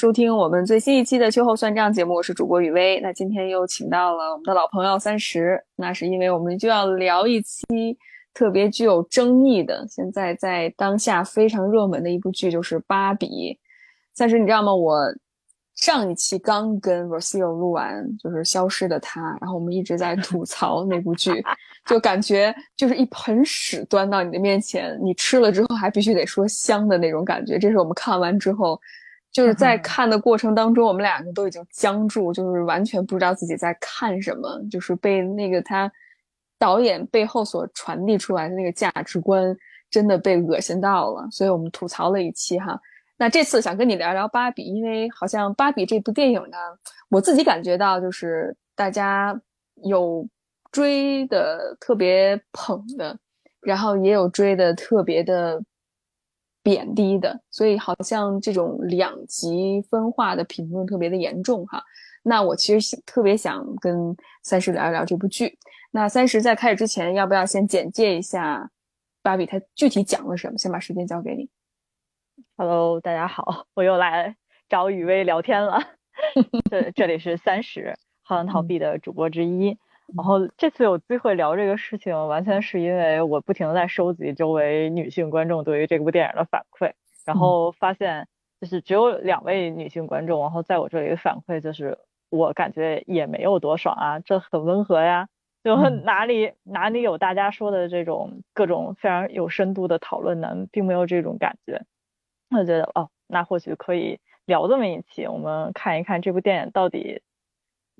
收听我们最新一期的秋后算账节目，我是主播雨薇。那今天又请到了我们的老朋友三十，那是因为我们就要聊一期特别具有争议的，现在在当下非常热门的一部剧，就是《芭比》。三十，你知道吗？我上一期刚跟 Rocio 录完，就是《消失的她》，然后我们一直在吐槽那部剧，就感觉就是一盆屎端到你的面前，你吃了之后还必须得说香的那种感觉。这是我们看完之后。就是在看的过程当中，我们两个都已经僵住，就是完全不知道自己在看什么，就是被那个他导演背后所传递出来的那个价值观真的被恶心到了，所以我们吐槽了一期哈。那这次想跟你聊聊芭比，因为好像芭比这部电影呢，我自己感觉到就是大家有追的特别捧的，然后也有追的特别的。贬低的，所以好像这种两极分化的评论特别的严重哈。那我其实特别想跟三十聊一聊这部剧。那三十在开始之前，要不要先简介一下《芭比》它具体讲了什么？先把时间交给你。Hello，大家好，我又来找雨薇聊天了。这这里是三十，好像逃避的主播之一。然后这次有机会聊这个事情，完全是因为我不停的在收集周围女性观众对于这部电影的反馈，然后发现就是只有两位女性观众，然后在我这里的反馈就是我感觉也没有多爽啊，这很温和呀，就哪里哪里有大家说的这种各种非常有深度的讨论呢，并没有这种感觉，我觉得哦，那或许可以聊这么一期，我们看一看这部电影到底。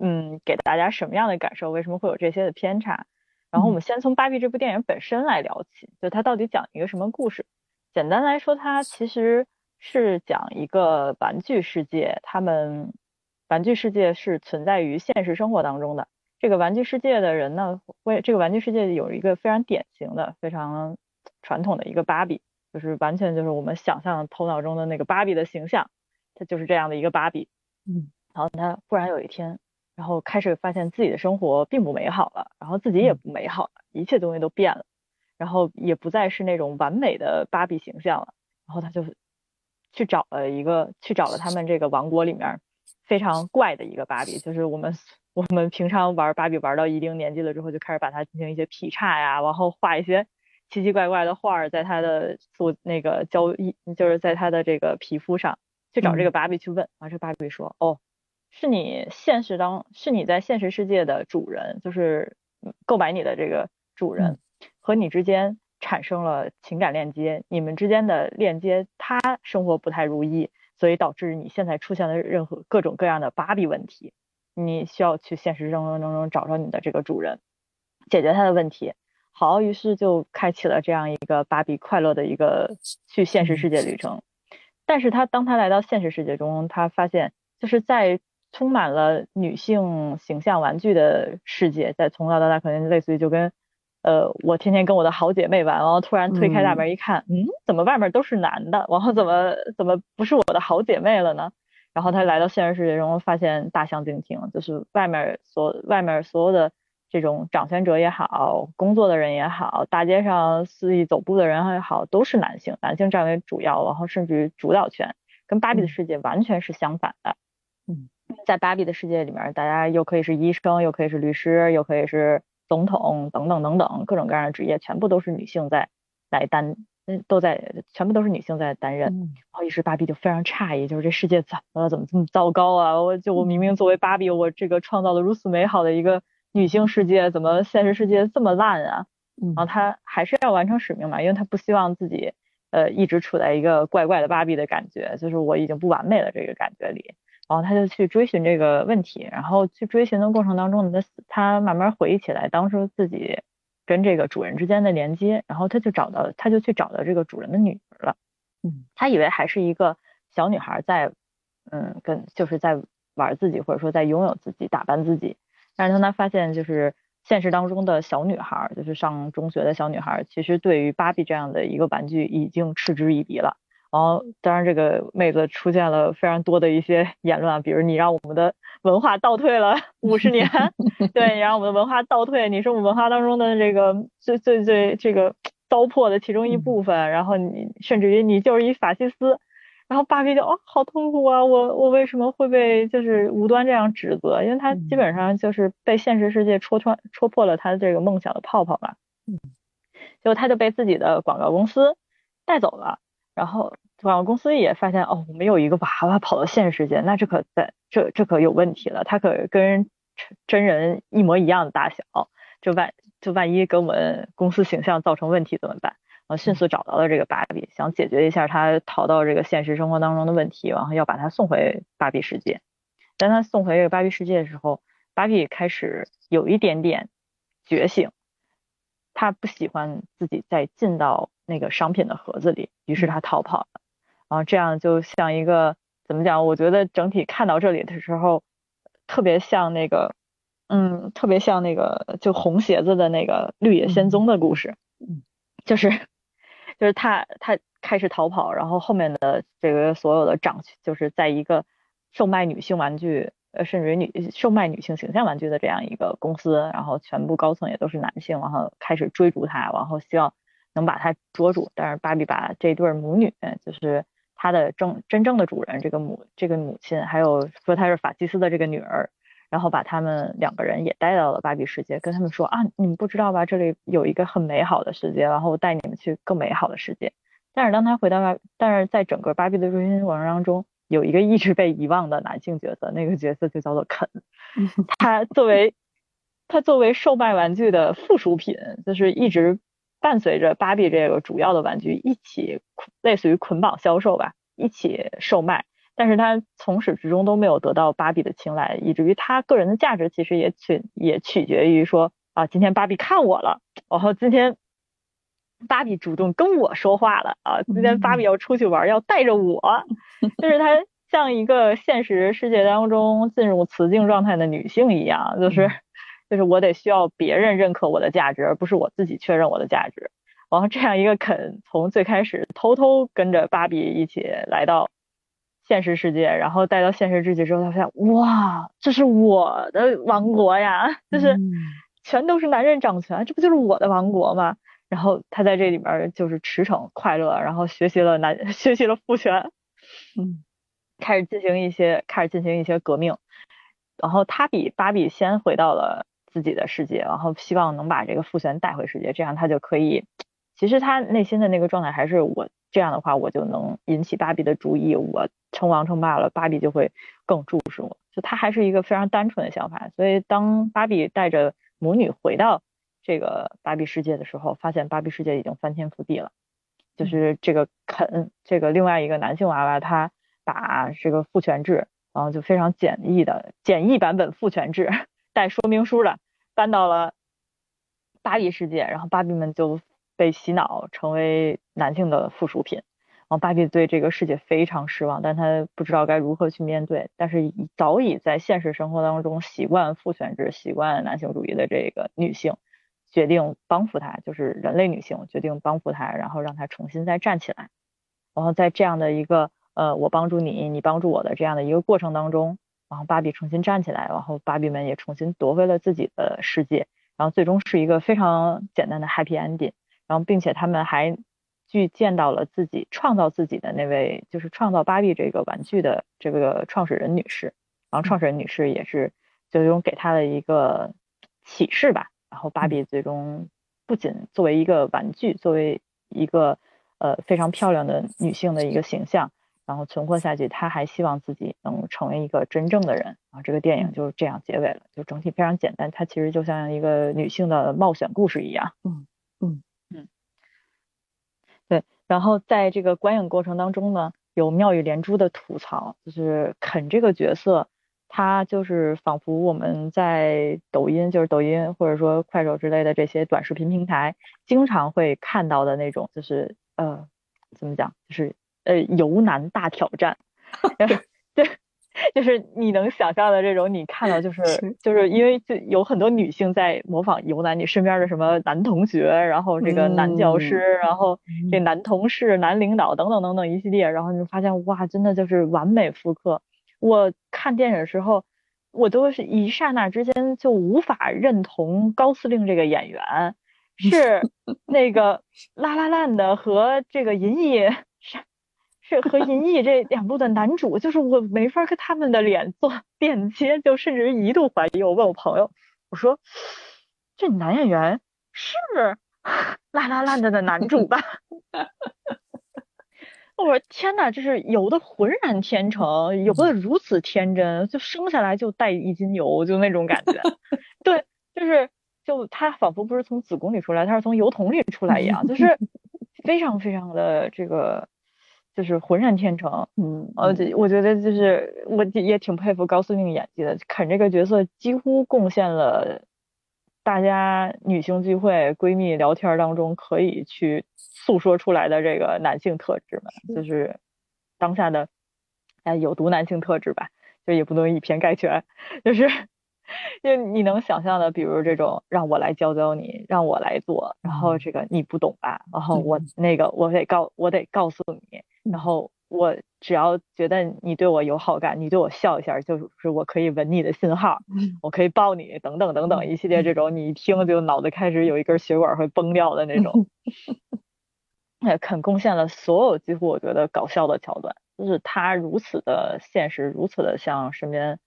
嗯，给大家什么样的感受？为什么会有这些的偏差？然后我们先从《芭比》这部电影本身来聊起，就它到底讲一个什么故事？简单来说，它其实是讲一个玩具世界，他们玩具世界是存在于现实生活当中的。这个玩具世界的人呢，会这个玩具世界有一个非常典型的、非常传统的一个芭比，就是完全就是我们想象头脑中的那个芭比的形象，它就是这样的一个芭比。嗯，然后他忽然有一天。然后开始发现自己的生活并不美好了，然后自己也不美好了，一切东西都变了，然后也不再是那种完美的芭比形象了。然后他就去找了一个，去找了他们这个王国里面非常怪的一个芭比，就是我们我们平常玩芭比玩到一定年纪了之后，就开始把它进行一些劈叉呀，然后画一些奇奇怪怪的画在他的做那个胶衣，就是在他的这个皮肤上，去找这个芭比去问，然后这芭比说，哦。是你现实当是你在现实世界的主人，就是购买你的这个主人和你之间产生了情感链接，你们之间的链接，他生活不太如意，所以导致你现在出现了任何各种各样的芭比问题，你需要去现实生活当中找着你的这个主人，解决他的问题。好，于是就开启了这样一个芭比快乐的一个去现实世界旅程。但是他当他来到现实世界中，他发现就是在充满了女性形象玩具的世界，在从小到大可能类似于就跟，呃，我天天跟我的好姐妹玩，然后突然推开大门一看，嗯，怎么外面都是男的，然后怎么怎么不是我的好姐妹了呢？然后他来到现实世界中，发现大相径庭，就是外面所外面所有的这种掌权者也好，工作的人也好，大街上肆意走步的人也好，都是男性，男性占为主要，然后甚至于主导权，跟芭比的世界完全是相反的，嗯。在芭比的世界里面，大家又可以是医生，又可以是律师，又可以是总统，等等等等，各种各样的职业，全部都是女性在来担，嗯，都在，全部都是女性在担任。然后一时芭比就非常诧异，就是这世界怎么了？怎么这么糟糕啊？我就我明明作为芭比，我这个创造了如此美好的一个女性世界，怎么现实世界这么烂啊？然后她还是要完成使命嘛，因为她不希望自己呃一直处在一个怪怪的芭比的感觉，就是我已经不完美了这个感觉里。然后他就去追寻这个问题，然后去追寻的过程当中，他他慢慢回忆起来当时自己跟这个主人之间的连接，然后他就找到，他就去找到这个主人的女儿了。嗯，他以为还是一个小女孩在，嗯，跟就是在玩自己，或者说在拥有自己，打扮自己。但是当他发现，就是现实当中的小女孩，就是上中学的小女孩，其实对于芭比这样的一个玩具已经嗤之以鼻了。然后，当然，这个妹子出现了非常多的一些 言论啊，比如你让我们的文化倒退了 五十年，对，你让我们的文化倒退，你是我们文化当中的这个最最最这个糟粕的其中一部分，然后你甚至于你就是一法西斯，然后芭比就哦，好痛苦啊！我我为什么会被就是无端这样指责？因为他基本上就是被现实世界戳穿、戳破了他的这个梦想的泡泡嘛。嗯，结果他就被自己的广告公司带走了。然后广告公司也发现，哦，我们有一个娃娃跑到现实世界，那这可在这这可有问题了。他可跟真人一模一样的大小，就万就万一给我们公司形象造成问题怎么办？然后迅速找到了这个芭比，想解决一下他逃到这个现实生活当中的问题，然后要把他送回芭比世界。当他送回这个芭比世界的时候，芭比开始有一点点觉醒，他不喜欢自己再进到那个商品的盒子里，于是他逃跑了。然后这样就像一个怎么讲？我觉得整体看到这里的时候，特别像那个，嗯，特别像那个就红鞋子的那个绿野仙踪的故事，就是。就是他，他开始逃跑，然后后面的这个所有的长，就是在一个售卖女性玩具，呃，甚至于女售卖女性形象玩具的这样一个公司，然后全部高层也都是男性，然后开始追逐他，然后希望能把他捉住。但是芭比把这对母女，就是他的正真正的主人，这个母这个母亲，还有说他是法西斯的这个女儿。然后把他们两个人也带到了芭比世界，跟他们说啊，你们不知道吧？这里有一个很美好的世界，然后我带你们去更美好的世界。但是当他回到芭，但是在整个芭比的追星过程当中，有一个一直被遗忘的男性角色，那个角色就叫做肯。他作为他作为售卖玩具的附属品，就是一直伴随着芭比这个主要的玩具一起，类似于捆绑销售吧，一起售卖。但是他从始至终都没有得到芭比的青睐，以至于他个人的价值其实也取也取决于说啊，今天芭比看我了，然后今天芭比主动跟我说话了啊，今天芭比要出去玩，要带着我，就是她像一个现实世界当中进入雌竞状态的女性一样，就是就是我得需要别人认可我的价值，而不是我自己确认我的价值。然后这样一个肯从最开始偷偷跟着芭比一起来到。现实世界，然后带到现实世界之后，他发现哇，这是我的王国呀，就是全都是男人掌权，这不就是我的王国吗？然后他在这里面就是驰骋快乐，然后学习了男 学习了父权，嗯，开始进行一些开始进行一些革命，然后他比芭比先回到了自己的世界，然后希望能把这个父权带回世界，这样他就可以，其实他内心的那个状态还是我。这样的话，我就能引起芭比的注意，我称王称霸了，芭比就会更注视我。就他还是一个非常单纯的想法。所以当芭比带着母女回到这个芭比世界的时候，发现芭比世界已经翻天覆地了。就是这个肯，这个另外一个男性娃娃，他把这个父权制，然后就非常简易的简易版本父权制带说明书的搬到了芭比世界，然后芭比们就。被洗脑成为男性的附属品，然后芭比对这个世界非常失望，但她不知道该如何去面对。但是早已在现实生活当中习惯父权制、习惯男性主义的这个女性，决定帮扶她，就是人类女性决定帮扶她，然后让她重新再站起来。然后在这样的一个呃我帮助你，你帮助我的这样的一个过程当中，然后芭比重新站起来，然后芭比们也重新夺回了自己的世界，然后最终是一个非常简单的 happy ending。然后，并且他们还去见到了自己创造自己的那位，就是创造芭比这个玩具的这个创始人女士。然后，创始人女士也是最终给她的一个启示吧。然后，芭比最终不仅作为一个玩具，作为一个呃非常漂亮的女性的一个形象，然后存活下去，她还希望自己能成为一个真正的人。然后，这个电影就是这样结尾了，就整体非常简单。它其实就像一个女性的冒险故事一样。嗯嗯嗯，对。然后在这个观影过程当中呢，有妙语连珠的吐槽，就是肯这个角色，他就是仿佛我们在抖音，就是抖音或者说快手之类的这些短视频平台，经常会看到的那种，就是呃，怎么讲，就是呃游男大挑战，对。就是你能想象的这种，你看到就 是就是因为就有很多女性在模仿游男，你身边的什么男同学，然后这个男教师，然后这男同事、男领导等等等等一系列，然后你就发现哇，真的就是完美复刻。我看电影的时候，我都是一刹那之间就无法认同高司令这个演员是 那个拉拉烂的和这个银翼。是是和银翼这两部的男主，就是我没法跟他们的脸做 链接，就甚至于一度怀疑。我问我朋友，我说这男演员是 拉拉烂的的男主吧？我说天呐，就是有的浑然天成，有的如此天真，就生下来就带一斤油，就那种感觉。对，就是就他仿佛不是从子宫里出来，他是从油桶里出来一样，就是 非常非常的这个，就是浑然天成。嗯，呃，我觉得就是我也挺佩服高司令演技的，肯这个角色几乎贡献了。大家女性聚会、闺蜜聊天当中可以去诉说出来的这个男性特质嘛，就是当下的哎有毒男性特质吧，就也不能以偏概全，就是就你能想象的，比如这种让我来教教你，让我来做，然后这个你不懂吧，然后我那个我得告我得告诉你，然后。我只要觉得你对我有好感，你对我笑一下，就是我可以吻你的信号，我可以抱你，等等等等一系列这种，你一听就脑子开始有一根血管会崩掉的那种。也肯贡献了所有几乎我觉得搞笑的桥段，就是他如此的现实，如此的像身边，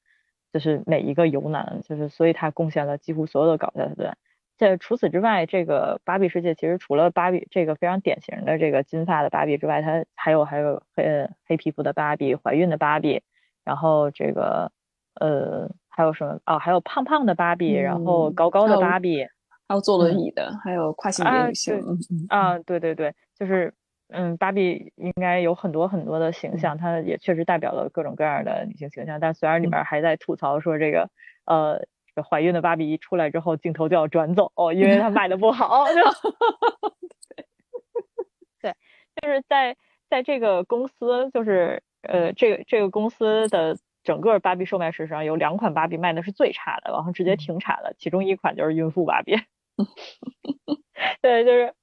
就是每一个游男，就是所以他贡献了几乎所有的搞笑桥段。这除此之外，这个芭比世界其实除了芭比这个非常典型的这个金发的芭比之外，它还有还有黑黑皮肤的芭比、怀孕的芭比，然后这个呃还有什么哦，还有胖胖的芭比，然后高高的芭比，还有坐轮椅的，还有跨性别女性。啊，对对对，就是嗯，芭比应该有很多很多的形象，它也确实代表了各种各样的女性形象，但虽然里面还在吐槽说这个呃。怀孕的芭比一出来之后，镜头就要转走，因为它卖的不好。对，就是在在这个公司，就是呃，这个这个公司的整个芭比售卖史上，有两款芭比卖的是最差的，然后直接停产了。其中一款就是孕妇芭比。对，就是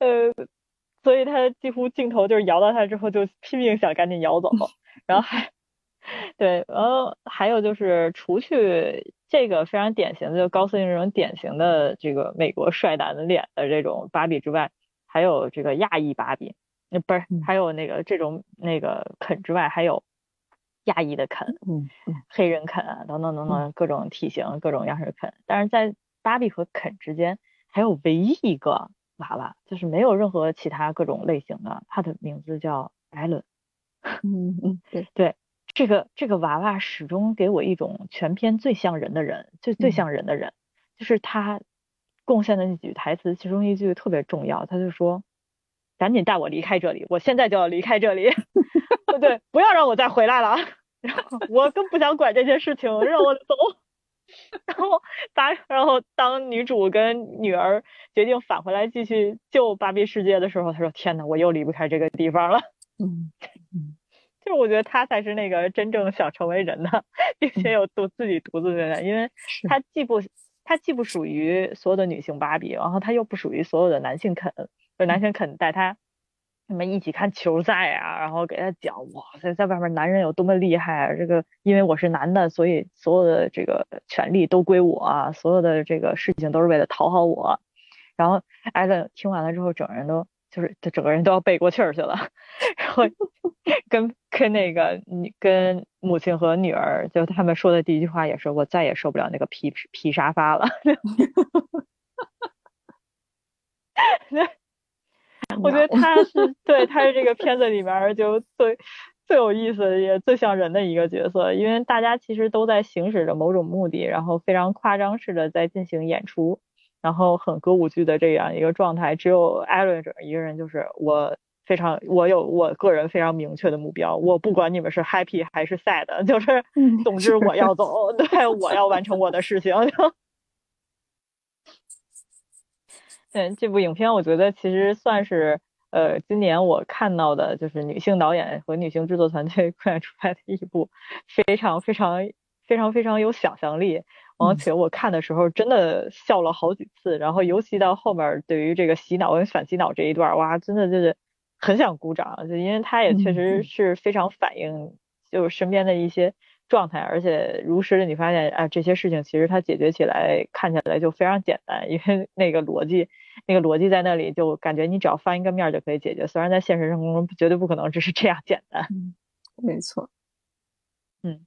呃，所以他几乎镜头就是摇到他之后，就拼命想赶紧摇走，然后还。对，然后还有就是，除去这个非常典型的就高司令这种典型的这个美国帅男的脸的这种芭比之外，还有这个亚裔芭比，那不是还有那个这种那个肯之外，还有亚裔的肯，嗯，黑人肯啊，等等等等各种体型、各种样式的肯。但是在芭比和肯之间，还有唯一一个娃娃，就是没有任何其他各种类型的，它的名字叫艾伦。嗯嗯，对对。这个这个娃娃始终给我一种全篇最像人的人，最最像人的人，就是他贡献的那几句台词，其中一句特别重要，他就说：“赶紧带我离开这里，我现在就要离开这里，不 对，不要让我再回来了。然后我更不想管这些事情，让我走。然后把然后当女主跟女儿决定返回来继续救芭比世界的时候，她说：天呐，我又离不开这个地方了。嗯 嗯。就是我觉得她才是那个真正想成为人的，并且有独自己独自的人，因为她既不她既不属于所有的女性芭比，然后她又不属于所有的男性肯，就男性肯带他什么一起看球赛啊，然后给他讲哇塞，在外面男人有多么厉害，啊这个因为我是男的，所以所有的这个权利都归我，啊，所有的这个事情都是为了讨好我。然后艾伦听完了之后，整个人都。就是他整个人都要背过气儿去了，然后 跟跟那个你跟母亲和女儿，就他们说的第一句话也是我再也受不了那个皮皮沙发了。我觉得 他是对他是这个片子里面就最最有意思也最像人的一个角色，因为大家其实都在行使着某种目的，然后非常夸张式的在进行演出。然后很歌舞剧的这样一个状态，只有艾伦这一个人，就是我非常，我有我个人非常明确的目标，我不管你们是 happy 还是 sad，就是，总之我要走，对，我要完成我的事情。对这部影片，我觉得其实算是呃今年我看到的，就是女性导演和女性制作团队 贡献出来的一部非常非常非常非常有想象力。而且我看的时候真的笑了好几次，然后尤其到后面对于这个洗脑跟反洗脑这一段，哇，真的就是很想鼓掌，就因为他也确实是非常反映就是身边的一些状态，而且如实的你发现，啊，这些事情其实它解决起来看起来就非常简单，因为那个逻辑那个逻辑在那里，就感觉你只要翻一个面就可以解决。虽然在现实生活中绝对不可能只是这样简单。没错，嗯，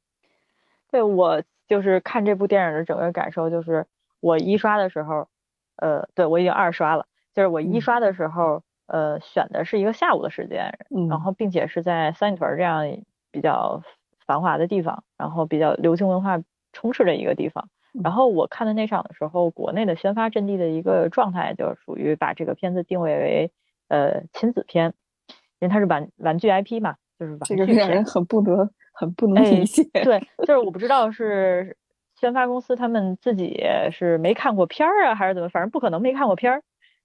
对我就是看这部电影的整个感受，就是我一刷的时候，呃，对我已经二刷了，就是我一刷的时候，呃，选的是一个下午的时间，然后并且是在三里屯这样比较繁华的地方，然后比较流行文化充斥的一个地方。然后我看的那场的时候，国内的宣发阵地的一个状态，就是属于把这个片子定位为呃亲子片，因为它是玩玩具 IP 嘛，就是玩具。这个让人很不得很不能理解。对，就是我不知道是宣发公司他们自己是没看过片儿啊，还是怎么，反正不可能没看过片儿。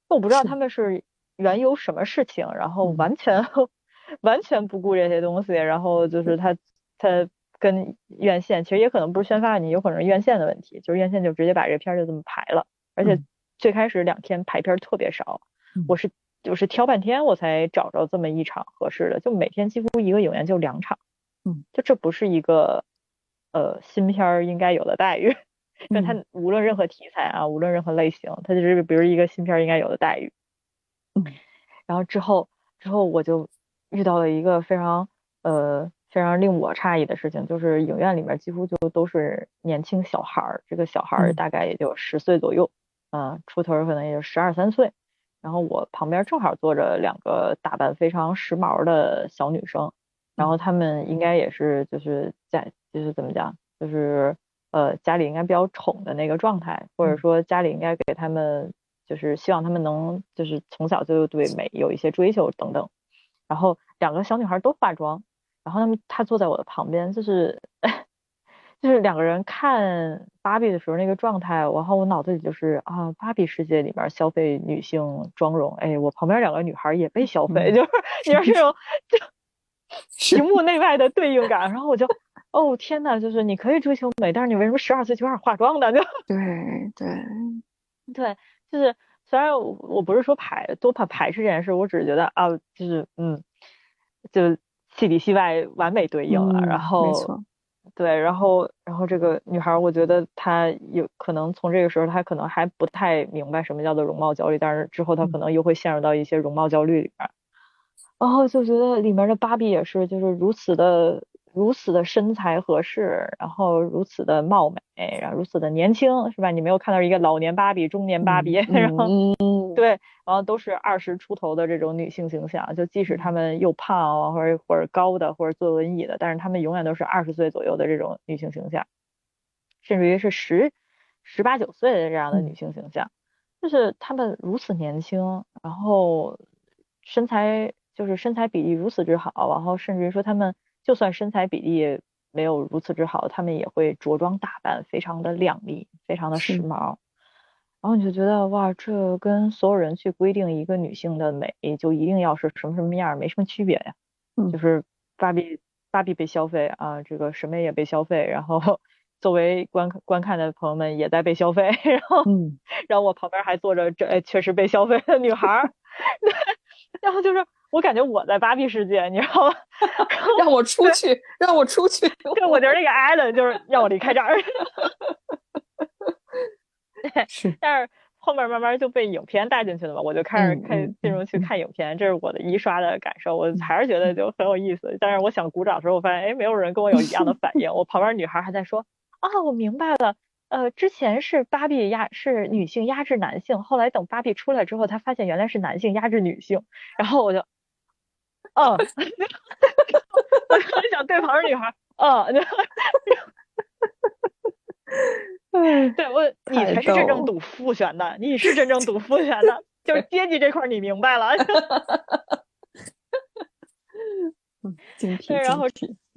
我不知道他们是缘由什么事情，然后完全 完全不顾这些东西，然后就是他他。跟院线其实也可能不是宣发问题，有可能是院线的问题，就是院线就直接把这片儿就这么排了，而且最开始两天排片特别少，我是就是挑半天我才找着这么一场合适的，就每天几乎一个影院就两场，嗯，就这不是一个呃新片儿应该有的待遇，那它无论任何题材啊，无论任何类型，它就是比如一个新片儿应该有的待遇，嗯，然后之后之后我就遇到了一个非常呃。非常令我诧异的事情，就是影院里面几乎就都是年轻小孩儿，这个小孩儿大概也就十岁左右，嗯，出头可能也就十二三岁。然后我旁边正好坐着两个打扮非常时髦的小女生，然后她们应该也是就是在就是怎么讲，就是呃家里应该比较宠的那个状态，或者说家里应该给他们就是希望他们能就是从小就对美有一些追求等等。然后两个小女孩都化妆。然后他们他坐在我的旁边，就是 就是两个人看芭比的时候那个状态，然后我脑子里就是啊，芭比世界里面消费女性妆容，哎，我旁边两个女孩也被消费，就是 你说这种就 屏幕内外的对应感，然后我就哦天呐，就是你可以追求美，但是你为什么十二岁就开始化妆呢？就对对对，就是虽然我不是说排多怕排斥这件事，我只是觉得啊，就是嗯，就。戏里戏外完美对应了，然后，对，然后，然后这个女孩，我觉得她有可能从这个时候，她可能还不太明白什么叫做容貌焦虑，但是之后她可能又会陷入到一些容貌焦虑里边，然后就觉得里面的芭比也是，就是如此的。如此的身材合适，然后如此的貌美，然后如此的年轻，是吧？你没有看到一个老年芭比、中年芭比，然后 对，然后都是二十出头的这种女性形象。就即使她们又胖，或者或者高的，或者坐轮椅的，但是她们永远都是二十岁左右的这种女性形象，甚至于是十十八九岁的这样的女性形象，就是她们如此年轻，然后身材就是身材比例如此之好，然后甚至于说她们。就算身材比例没有如此之好，他们也会着装打扮，非常的靓丽，非常的时髦。然后你就觉得哇，这跟所有人去规定一个女性的美就一定要是什么什么样，没什么区别呀。嗯，就是芭比，芭比被消费啊，这个什么也被消费。然后作为观观看的朋友们也在被消费。然后，嗯，然后我旁边还坐着这确实被消费的女孩。然后就是。我感觉我在芭比世界，你知道吗？让我出去，让我出去。对，我觉得那个艾伦就是让我离开这儿。是，但是后面慢慢就被影片带进去了嘛，我就开始看进入去看影片，这是我的一刷的感受。我还是觉得就很有意思。但是我想鼓掌的时候，我发现哎，没有人跟我有一样的反应。我旁边女孩还在说啊，我明白了。呃，之前是芭比压是女性压制男性，后来等芭比出来之后，她发现原来是男性压制女性，然后我就。嗯，我特别想对旁边女孩，嗯，嗯，对我，你才是真正赌父权的，你是真正赌父权的，就是阶级这块你明白了。对，然后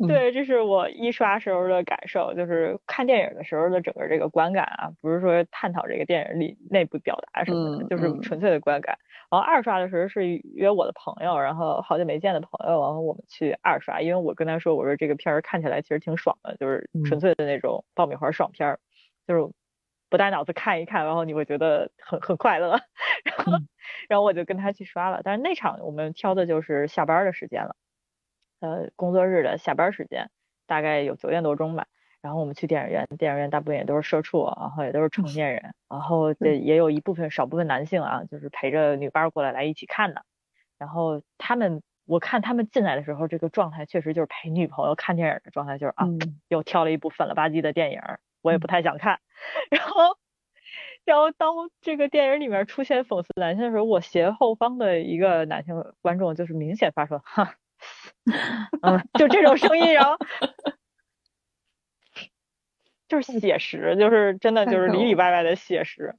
对，这是我一刷时候的感受，就是看电影的时候的整个这个观感啊，不是说探讨这个电影里内部表达什么的，就是纯粹的观感。然后二刷的时候是约我的朋友，然后好久没见的朋友，然后我们去二刷，因为我跟他说，我说这个片儿看起来其实挺爽的，就是纯粹的那种爆米花爽片儿，就是不带脑子看一看，然后你会觉得很很快乐。然后然后我就跟他去刷了，但是那场我们挑的就是下班的时间了。呃，工作日的下班时间大概有九点多钟吧，然后我们去电影院，电影院大部分也都是社畜，然后也都是成 年人，然后这也有一部分少部分男性啊，就是陪着女伴过来来一起看的。然后他们，我看他们进来的时候，这个状态确实就是陪女朋友看电影的状态，就是啊，又挑了一部粉了吧唧的电影，我也不太想看。然后，然后当这个电影里面出现讽刺男性的时候，我斜后方的一个男性观众就是明显发出哈，嗯，就这种声音，然后。就是写实，就是真的就是里里外外的写实，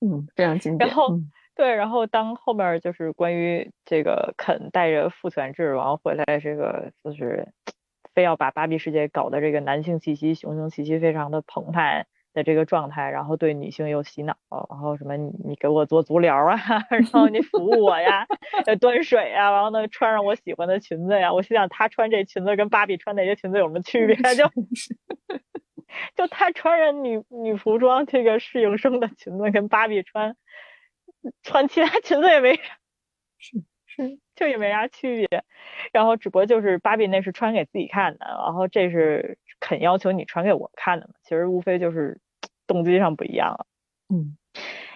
嗯，非常经典。然后对，然后当后面就是关于这个肯带着父权制，然后回来这个就是非要把芭比世界搞得这个男性气息、雄性气息非常的澎湃的这个状态，然后对女性又洗脑，然后什么你你给我做足疗啊，然后你服务我呀，端水啊，然后呢穿上我喜欢的裙子呀，我心想他穿这裙子跟芭比穿那些裙子有什么区别？就。就她穿着女女服装，这个适应生的裙子跟芭比穿穿其他裙子也没啥，是是就也没啥区别。然后只不过就是芭比那是穿给自己看的，然后这是肯要求你穿给我看的嘛。其实无非就是动机上不一样了。嗯，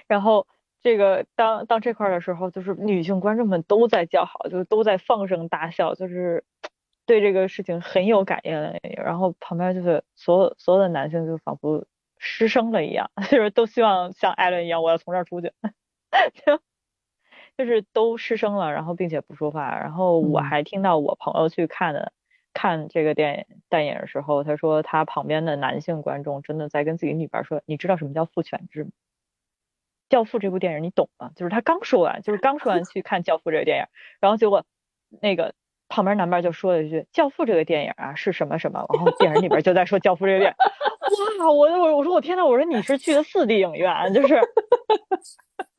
然后这个当当这块的时候，就是女性观众们都在叫好，就是都在放声大笑，就是。对这个事情很有感应，然后旁边就是所有所有的男性就仿佛失声了一样，就是都希望像艾伦一样，我要从这儿出去，就 就是都失声了，然后并且不说话。然后我还听到我朋友去看的看这个电影电影的时候，他说他旁边的男性观众真的在跟自己女伴说：“你知道什么叫父权制吗？”教父这部电影你懂吗？就是他刚说完，就是刚说完去看教父这个电影，然后结果那个。旁边男伴就说了一句：“教父这个电影啊是什么什么？”然后电影里边就在说教父这个电影。哇！我我我说我天呐，我说你是去的四 D 影院，就是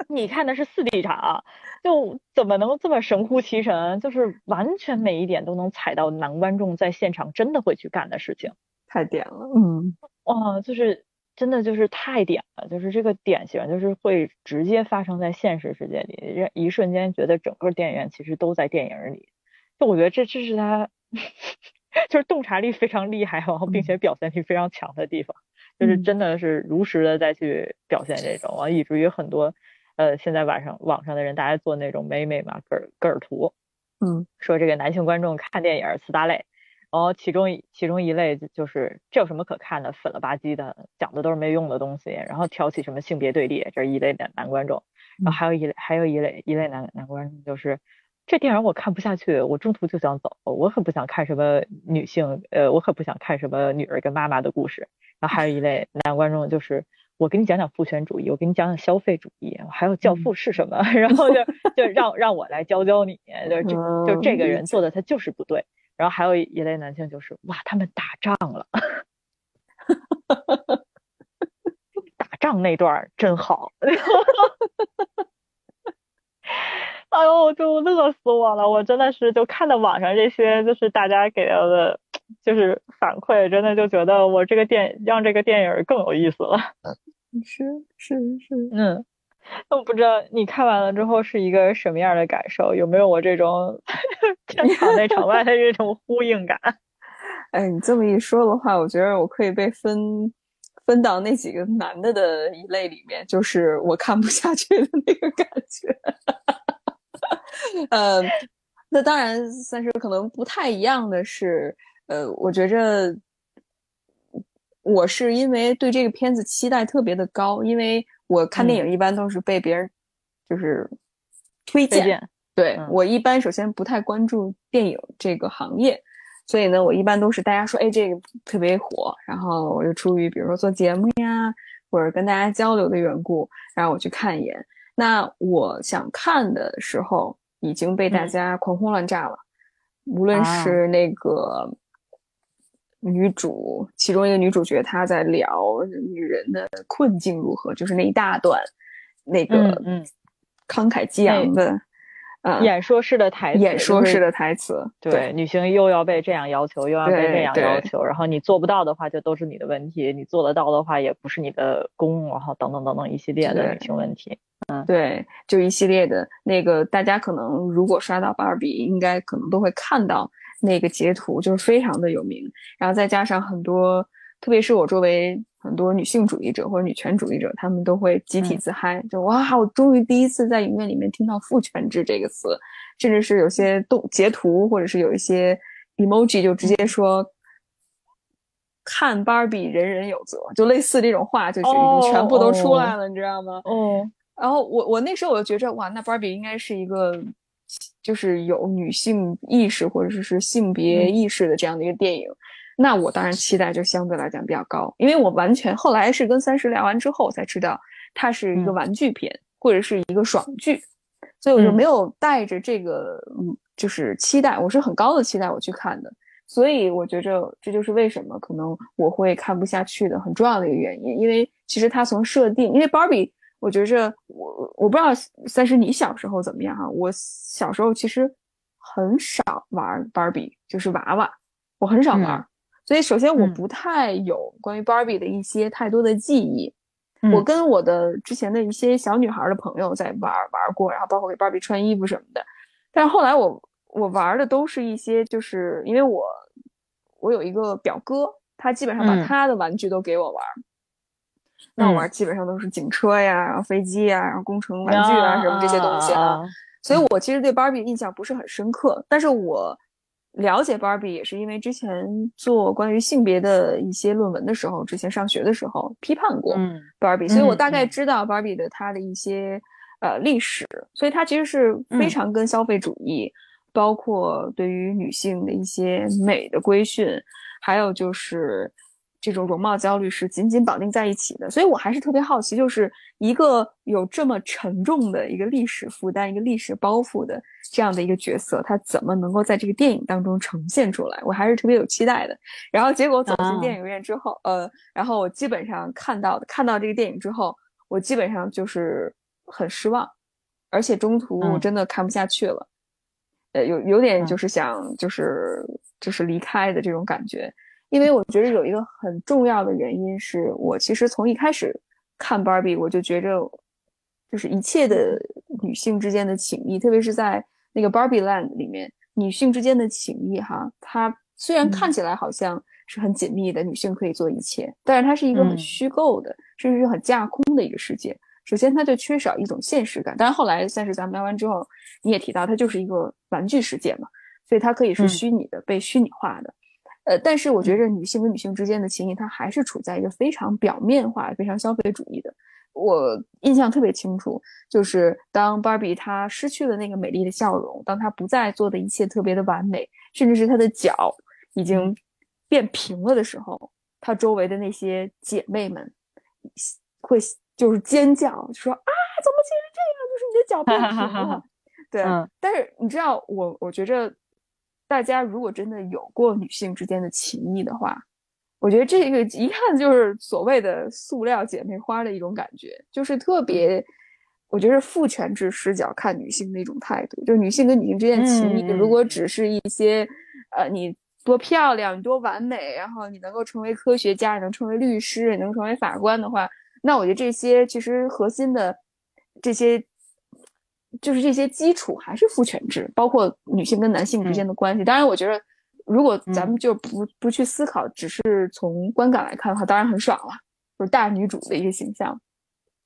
你看的是四 D 场，就怎么能这么神乎其神？就是完全每一点都能踩到男观众在现场真的会去干的事情，太点了。嗯，哇，就是真的就是太点了，就是这个典型就是会直接发生在现实世界里，一瞬间觉得整个电影院其实都在电影里。就我觉得这这是他，就是洞察力非常厉害，然后并且表现力非常强的地方，就是真的是如实的再去表现这种啊，以至于很多呃现在晚上网上的人大家做那种美美嘛格尔格尔图，嗯，说这个男性观众看电影四大类，然后其中其中一类就是这有什么可看的，粉了吧唧的，讲的都是没用的东西，然后挑起什么性别对立，这是一类男男观众，然后还有一类还有一类一类男男观众就是。这电影我看不下去，我中途就想走。我可不想看什么女性，呃，我可不想看什么女儿跟妈妈的故事。然后还有一类男观众，就是我给你讲讲父权主义，我给你讲讲消费主义，还有教父是什么，然后就就让让我来教教你，就就就这个人做的他就是不对。然后还有一类男性就是哇，他们打仗了，打仗那段真好。哎呦，就乐死我了！我真的是就看到网上这些，就是大家给到的，就是反馈，真的就觉得我这个电让这个电影更有意思了。是是是，嗯，我不知道你看完了之后是一个什么样的感受，有没有我这种场内场外的这种呼应感？哎，你这么一说的话，我觉得我可以被分分到那几个男的的一类里面，就是我看不下去的那个感觉。呃，那当然，算是可能不太一样的是，呃，我觉着我是因为对这个片子期待特别的高，因为我看电影一般都是被别人就是推荐，对我一般首先不太关注电影这个行业，所以呢，我一般都是大家说，哎，这个特别火，然后我就出于比如说做节目呀，或者跟大家交流的缘故，然后我去看一眼。那我想看的时候。已经被大家狂轰乱炸了，无论是那个女主，其中一个女主角，她在聊女人的困境如何，就是那一大段，那个嗯，慷慨激昂的，嗯，演说式的台词，演说式的台词，对，女性又要被这样要求，又要被这样要求，然后你做不到的话，就都是你的问题；你做得到的话，也不是你的功，然后等等等等一系列的女性问题。嗯，对，就一系列的那个，大家可能如果刷到芭比，应该可能都会看到那个截图，就是非常的有名。然后再加上很多特别是我周围很多女性主义者或者女权主义者，他们都会集体自嗨，就哇，我终于第一次在影院里面听到“父权制”这个词，甚至是有些动截图或者是有一些 emoji 就直接说。看芭比人人有责，就类似这种话，就已经全部都出来了，你知道吗？哦。然后我我那时候我就觉着，哇，那芭比应该是一个，就是有女性意识或者说是性别意识的这样的一个电影。那我当然期待就相对来讲比较高，因为我完全后来是跟三十聊完之后才知道，它是一个玩具片或者是一个爽剧，所以我就没有带着这个嗯，就是期待，我是很高的期待我去看的。所以我觉着这就是为什么可能我会看不下去的很重要的一个原因，因为其实它从设定，因为芭比，我觉着我我不知道三十你小时候怎么样哈，我小时候其实很少玩芭比，就是娃娃，我很少玩，所以首先我不太有关于 Barbie 的一些太多的记忆，我跟我的之前的一些小女孩的朋友在玩玩过，然后包括给 Barbie 穿衣服什么的，但是后来我。我玩的都是一些，就是因为我我有一个表哥，他基本上把他的玩具都给我玩，那我玩基本上都是警车呀，然后飞机呀，然后工程玩具啊什么这些东西啊，所以我其实对芭比印象不是很深刻。但是我了解芭比也是因为之前做关于性别的一些论文的时候，之前上学的时候批判过芭比，所以我大概知道芭比的它的一些呃历史，所以它其实是非常跟消费主义。包括对于女性的一些美的规训，还有就是这种容貌焦虑是紧紧绑定在一起的。所以我还是特别好奇，就是一个有这么沉重的一个历史负担、一个历史包袱的这样的一个角色，他怎么能够在这个电影当中呈现出来？我还是特别有期待的。然后结果走进电影院之后，呃，然后我基本上看到的，看到这个电影之后，我基本上就是很失望，而且中途我真的看不下去了。呃，有有点就是想就是就是离开的这种感觉，因为我觉得有一个很重要的原因是我其实从一开始看 Barbie，我就觉着就是一切的女性之间的情谊，特别是在那个 Barbie Land 里面，女性之间的情谊哈，它虽然看起来好像是很紧密的，女性可以做一切，但是它是一个很虚构的，甚至是很架空的一个世界。首先，它就缺少一种现实感。但是后来，算是咱们聊完之后，你也提到，它就是一个玩具世界嘛，所以它可以是虚拟的、被虚拟化的。呃，但是我觉着女性跟女性之间的情谊，它还是处在一个非常表面化、非常消费主义的。我印象特别清楚，就是当芭比她失去了那个美丽的笑容，当她不再做的一切特别的完美，甚至是她的脚已经变平了的时候，她周围的那些姐妹们会。就是尖叫，说啊，怎么竟然这样？就是你的脚变平了。对，但是你知道，我我觉着，大家如果真的有过女性之间的情谊的话，我觉得这个一看就是所谓的塑料姐妹花的一种感觉，就是特别，我觉得父权制视角看女性的一种态度，就是女性跟女性之间的情谊，如果只是一些，呃，你多漂亮，你多完美，然后你能够成为科学家，能成为律师，能成为法官的话。那我觉得这些其实核心的这些，就是这些基础还是父权制，包括女性跟男性之间的关系。当然，我觉得如果咱们就不不去思考，只是从观感来看的话，当然很爽了，就是大女主的一个形象。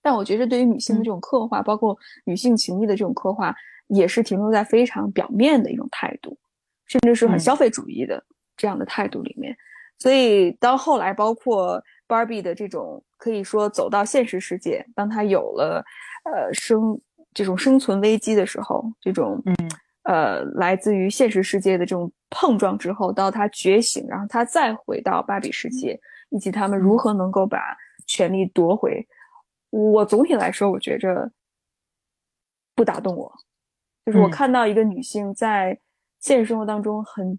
但我觉得对于女性的这种刻画，包括女性情谊的这种刻画，也是停留在非常表面的一种态度，甚至是很消费主义的这样的态度里面。所以到后来，包括。Barbie 的这种可以说走到现实世界，当她有了呃生这种生存危机的时候，这种嗯。呃来自于现实世界的这种碰撞之后，到他觉醒，然后他再回到芭比世界，以及他们如何能够把权力夺回，我总体来说，我觉着不打动我，就是我看到一个女性在现实生活当中很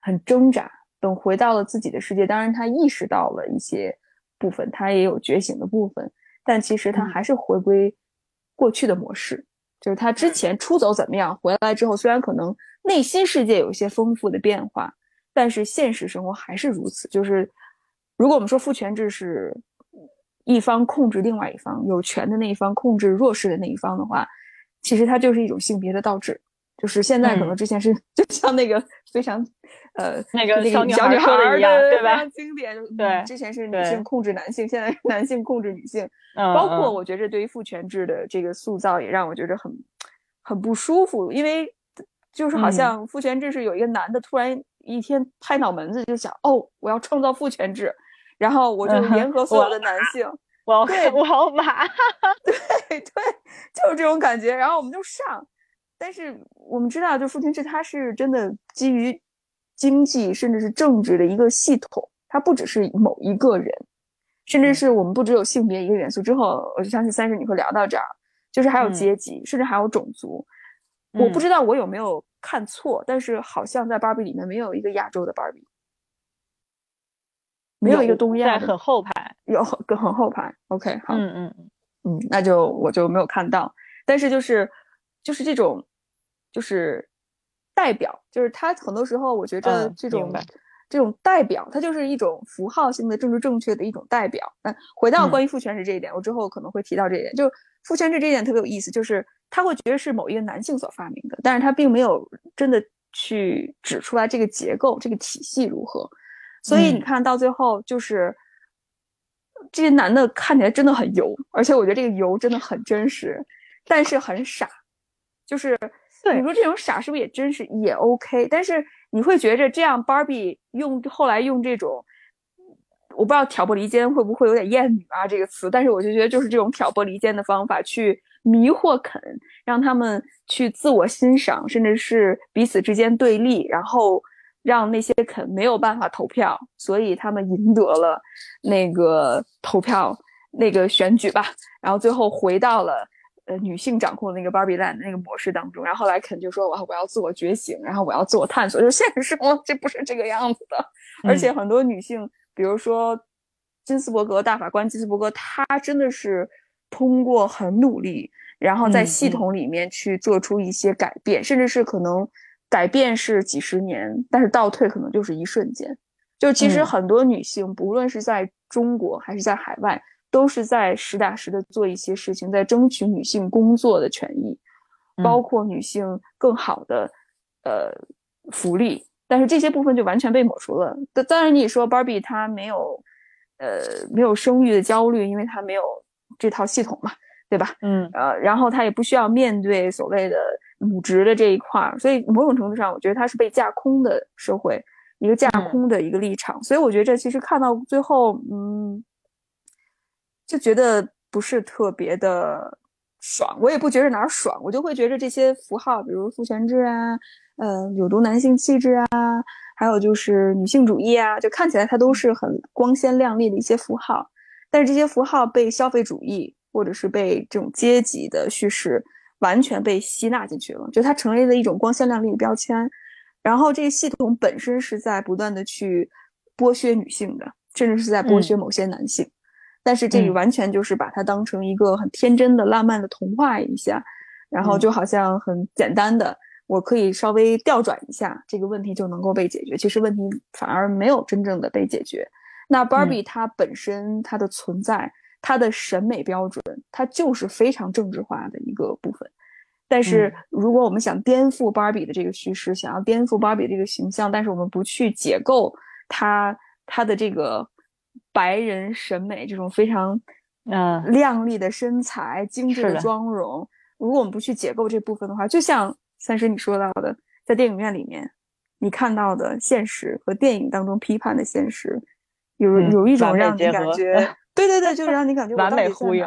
很挣扎。等回到了自己的世界，当然她意识到了一些部分，她也有觉醒的部分，但其实她还是回归过去的模式，就是他之前出走怎么样，回来之后虽然可能内心世界有一些丰富的变化，但是现实生活还是如此。就是如果我们说父权制是一方控制另外一方，有权的那一方控制弱势的那一方的话，其实它就是一种性别的倒置。就是现在可能之前是 就像那个非常呃那个小女孩说的一样，对吧？经典，对，之前是女性控制男性，现在是 男性控制女性。嗯，包括我觉着对于父权制的这个塑造，也让我觉着很很不舒服，因为就是好像父权制是有一个男的突然一天拍脑门子就想，哦，我要创造父权制，然后我就联合所有的男性，我要对，我要马，对对，就是这种感觉，然后我们就上。但是我们知道，就父权制它是真的基于经济甚至是政治的一个系统，它不只是某一个人，甚至是我们不只有性别一个元素。之后我就相信三十你会聊到这儿，就是还有阶级，甚至还有种族。我不知道我有没有看错，但是好像在芭比里面没有一个亚洲的芭比，没有一个东亚，很后排，有很很后排。OK，好，嗯嗯嗯，那就我就没有看到，但是就是就是这种。就是代表，就是他很多时候，我觉得这种这种代表，它就是一种符号性的政治正确的一种代表。那回到关于父权制这一点，我之后可能会提到这一点。就父权制这一点特别有意思，就是他会觉得是某一个男性所发明的，但是他并没有真的去指出来这个结构、这个体系如何。所以你看到最后，就是这些男的看起来真的很油，而且我觉得这个油真的很真实，但是很傻，就是。你说这种傻是不是也真是也 OK？但是你会觉着这样，Barbie 用后来用这种，我不知道挑拨离间会不会有点厌女啊这个词，但是我就觉得就是这种挑拨离间的方法去迷惑肯，让他们去自我欣赏，甚至是彼此之间对立，然后让那些肯没有办法投票，所以他们赢得了那个投票那个选举吧，然后最后回到了。呃，女性掌控的那个 Barbie Land 那个模式当中，然后后来肯就说，我我要自我觉醒，然后我要自我探索。就现实生活这不是这个样子的，而且很多女性，比如说金斯伯格大法官金斯伯格，她真的是通过很努力，然后在系统里面去做出一些改变，甚至是可能改变是几十年，但是倒退可能就是一瞬间。就其实很多女性，不论是在中国还是在海外。都是在实打实的做一些事情，在争取女性工作的权益，包括女性更好的呃福利。但是这些部分就完全被抹除了。当然，你说 Barbie 她没有呃没有生育的焦虑，因为她没有这套系统嘛，对吧？嗯呃，然后她也不需要面对所谓的母职的这一块儿，所以某种程度上，我觉得她是被架空的社会，一个架空的一个立场。所以我觉得这其实看到最后，嗯。就觉得不是特别的爽，我也不觉着哪儿爽，我就会觉着这些符号，比如父权制啊，呃，有毒男性气质啊，还有就是女性主义啊，就看起来它都是很光鲜亮丽的一些符号，但是这些符号被消费主义或者是被这种阶级的叙事完全被吸纳进去了，就它成为了一种光鲜亮丽的标签，然后这个系统本身是在不断的去剥削女性的，甚至是在剥削某些男性。但是这个完全就是把它当成一个很天真的、浪漫的童话一下，然后就好像很简单的，我可以稍微调转一下，这个问题就能够被解决。其实问题反而没有真正的被解决。那 Barbie 它本身它的存在，它的审美标准，它就是非常政治化的一个部分。但是如果我们想颠覆 Barbie 的这个叙事，想要颠覆 Barbie 这个形象，但是我们不去解构它它的这个。白人审美这种非常，嗯，靓丽的身材、精致的妆容，如果我们不去解构这部分的话，就像三十你说到的，在电影院里面，你看到的现实和电影当中批判的现实，有有一种让你感觉，对对对，就让你感觉 完美呼应，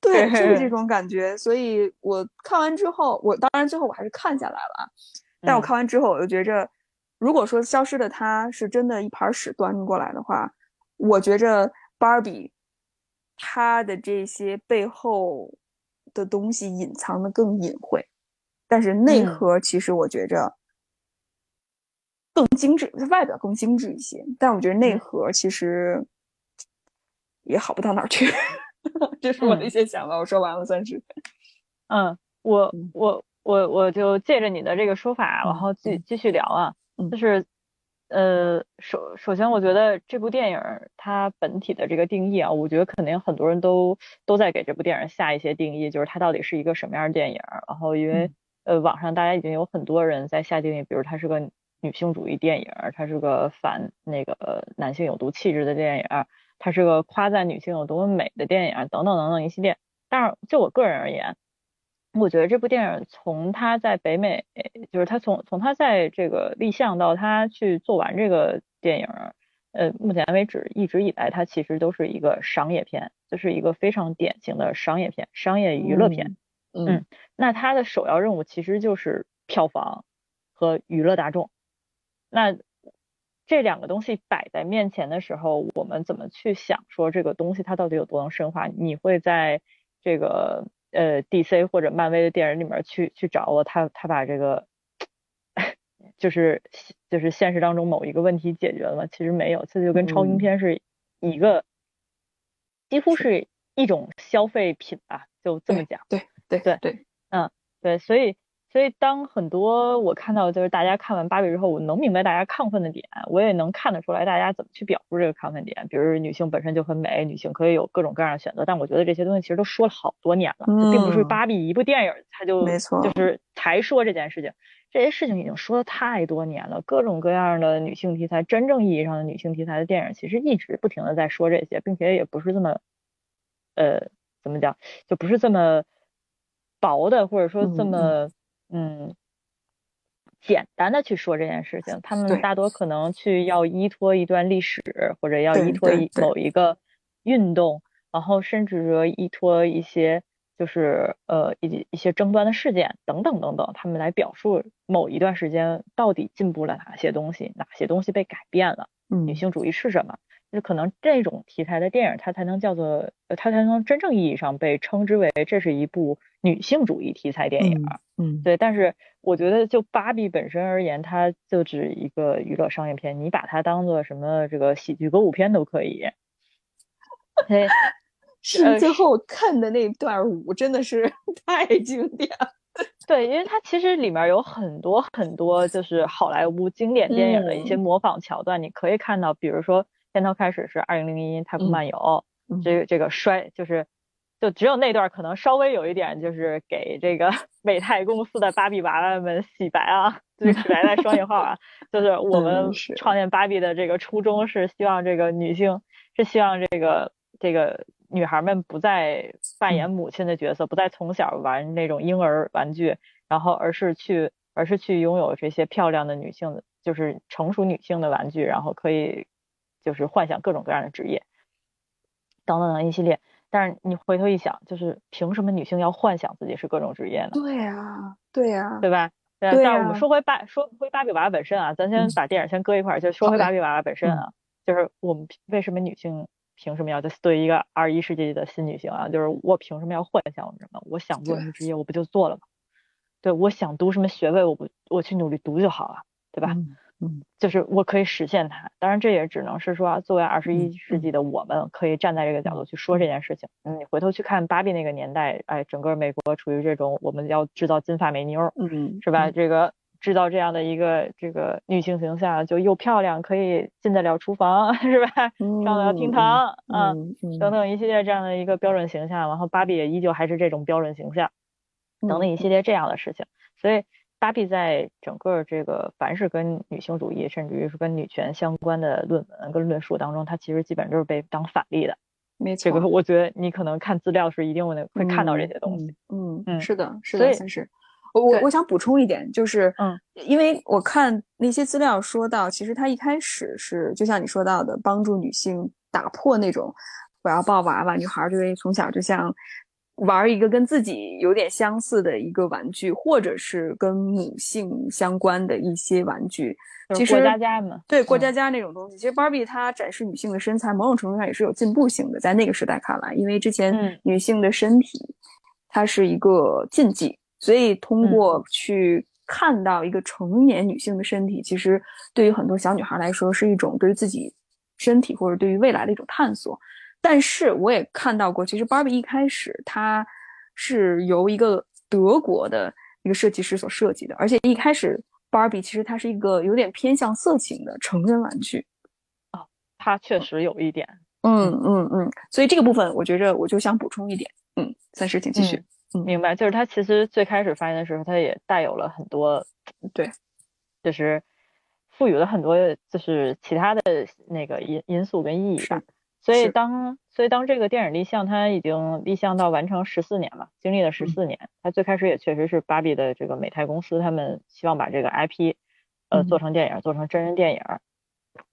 对，就是这 种感觉。所以我看完之后，我当然最后我还是看下来了，但我。看完之后，我就觉着，如果说消失的他是真的一盘屎端过来的话。我觉着芭比，她的这些背后的东西隐藏的更隐晦，但是内核其实我觉着更精致，它外表更精致一些，但我觉得内核其实也好不到哪儿去。这是我的一些想法，我说完了算是。嗯，我我我我就借着你的这个说法，然后继继续聊啊，就是。呃，首首先，我觉得这部电影它本体的这个定义啊，我觉得肯定很多人都都在给这部电影下一些定义，就是它到底是一个什么样的电影。然后，因为呃，网上大家已经有很多人在下定义，比如它是个女性主义电影，它是个反那个男性有毒气质的电影，它是个夸赞女性有多么美的电影，等等等等一系列。但是就我个人而言，我觉得这部电影从它在北美，就是他从从它在这个立项到它去做完这个电影，呃，目前为止一直以来它其实都是一个商业片，就是一个非常典型的商业片、商业娱乐片。嗯，那它的首要任务其实就是票房和娱乐大众。那这两个东西摆在面前的时候，我们怎么去想说这个东西它到底有多能深化？你会在这个呃 DC 或者漫威的电影里面去去找我，他他把这个 就是就是现实当中某一个问题解决了吗？其实没有，这就跟超英片是一个几乎是一种消费品吧，就这么讲。对对对对，嗯，对，所以。所以，当很多我看到就是大家看完芭比之后，我能明白大家亢奋的点，我也能看得出来大家怎么去表述这个亢奋点。比如女性本身就很美，女性可以有各种各样的选择。但我觉得这些东西其实都说了好多年了，并不是芭比一部电影它就没错，就是才说这件事情。这些事情已经说了太多年了，各种各样的女性题材，真正意义上的女性题材的电影，其实一直不停的在说这些，并且也不是这么，呃，怎么讲，就不是这么薄的，或者说这么。嗯，简单的去说这件事情，他们大多可能去要依托一段历史，或者要依托一某一个运动，然后甚至说依托一些就是呃一一些争端的事件等等等等，他们来表述某一段时间到底进步了哪些东西，哪些东西被改变了，女性主义是什么？就可能这种题材的电影，它才能叫做，它才能真正意义上被称之为这是一部女性主义题材电影。嗯，对。但是我觉得就芭比本身而言，它就只一个娱乐商业片，你把它当做什么这个喜剧歌舞片都可以。是最后看的那段舞真的是 太经典了。对，因为它其实里面有很多很多就是好莱坞经典电影的一些模仿桥段，你可以看到，比如说。片头开始是二零零一太空漫游，这个这个摔就是，就只有那段可能稍微有一点，就是给这个 美泰公司的芭比娃娃们洗白啊，就是洗白在双引号啊，就是 我们创建芭比的这个初衷是希望这个女性是希望这个这个女孩们不再扮演母亲的角色，不再从小玩那种婴儿玩具，然后而是去而是去拥有这些漂亮的女性的，就是成熟女性的玩具，然后可以。就是幻想各种各样的职业，等等等一系列。但是你回头一想，就是凭什么女性要幻想自己是各种职业呢？对呀，对呀，对吧？对。但是我们说回芭说回芭比娃娃本身啊，咱先把电影先搁一块儿，就说回芭比娃娃本身啊，就是我们为什么女性凭什么要？就对于一个二十一世纪的新女性啊，就是我凭什么要幻想什么？我想做什么职业，我不就做了吗？对，我想读什么学位，我不我去努力读就好了，对吧？嗯，就是我可以实现它，当然这也只能是说作为二十一世纪的我们可以站在这个角度去说这件事情。嗯，你回头去看芭比那个年代，哎，整个美国处于这种我们要制造金发美妞，嗯，是吧？这个制造这样的一个这个女性形象，就又漂亮，可以进得了厨房，是吧？上得了厅堂，嗯，等等一系列这样的一个标准形象，然后芭比也依旧还是这种标准形象，等等一系列这样的事情，所以。芭比在整个这个凡是跟女性主义，甚至于是跟女权相关的论文跟论述当中，它其实基本都是被当反例的。没错，这个我觉得你可能看资料是一定会会看到这些东西。嗯嗯，是的，是的，算是。我我我想补充一点，就是嗯，因为我看那些资料说到，其实他一开始是就像你说到的，帮助女性打破那种我要抱娃娃，女孩就会从小就像。玩一个跟自己有点相似的一个玩具，或者是跟母性相关的一些玩具，其实过家家嘛，对过家家那种东西。其实芭比它展示女性的身材，某种程度上也是有进步性的，在那个时代看来，因为之前女性的身体它是一个禁忌，所以通过去看到一个成年女性的身体，其实对于很多小女孩来说是一种对于自己身体或者对于未来的一种探索。但是我也看到过，其实 Barbie 一开始它是由一个德国的一个设计师所设计的，而且一开始 Barbie 其实它是一个有点偏向色情的成人玩具。哦，它确实有一点。嗯嗯嗯。所以这个部分，我觉着我就想补充一点。嗯，三十，请继续。嗯，明白。就是它其实最开始发现的时候，它也带有了很多，对，就是赋予了很多就是其他的那个因因素跟意义吧。所以当所以当这个电影立项，它已经立项到完成十四年了，经历了十四年。它最开始也确实是芭比的这个美泰公司，他们希望把这个 IP，呃，做成电影，做成真人电影。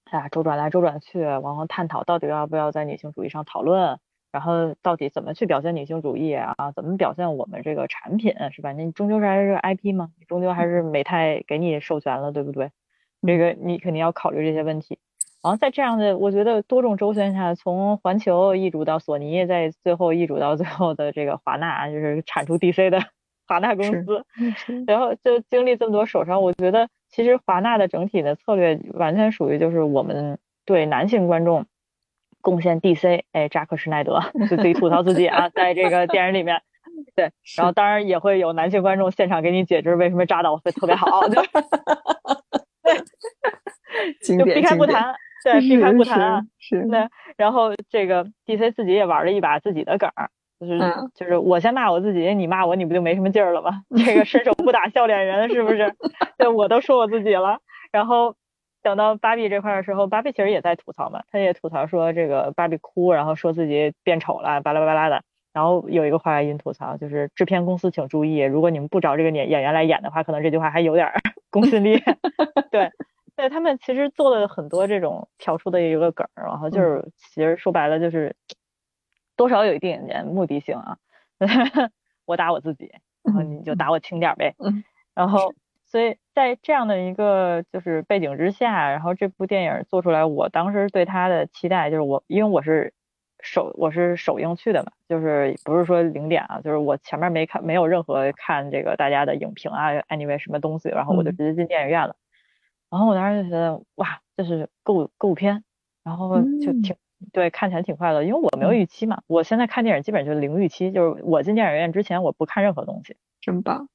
哎呀，周转来周转去，然后探讨到底要不要在女性主义上讨论，然后到底怎么去表现女性主义啊？怎么表现我们这个产品是吧？你终究是还是 IP 吗？终究还是美泰给你授权了，对不对？这个你肯定要考虑这些问题。然后在这样的，我觉得多种周旋下，从环球易主到索尼，在最后易主到最后的这个华纳，就是产出 DC 的 华纳公司，然后就经历这么多手上，我觉得其实华纳的整体的策略完全属于就是我们对男性观众贡献 DC，哎，扎克施耐德就自己吐槽自己啊，在这个电影里面，对，然后当然也会有男性观众现场给你解释为什么扎导会特别好，对，就避开不谈。对，避开不谈，是对。然后这个 DC 自己也玩了一把自己的梗儿，就是就是我先骂我自己，你骂我，你不就没什么劲儿了吗？这个伸手不打笑脸人，是不是？对，我都说我自己了。然后等到芭比这块的时候，芭比其实也在吐槽嘛，他也吐槽说这个芭比哭，然后说自己变丑了，巴拉巴拉的。然后有一个话外音吐槽，就是制片公司请注意，如果你们不找这个演演员来演的话，可能这句话还有点 公信力。对。对他们其实做了很多这种挑出的一个梗，然后就是其实说白了就是多少有一点点目的性啊。我打我自己，然后你就打我轻点呗。然后所以在这样的一个就是背景之下，然后这部电影做出来，我当时对它的期待就是我因为我是首我是首映去的嘛，就是不是说零点啊，就是我前面没看没有任何看这个大家的影评啊，anyway 什么东西，然后我就直接进电影院了。然后我当时就觉得哇，这是歌舞歌舞片，然后就挺对，看起来挺快乐，因为我没有预期嘛。我现在看电影基本就是零预期，就是我进电影院之前我不看任何东西。真棒。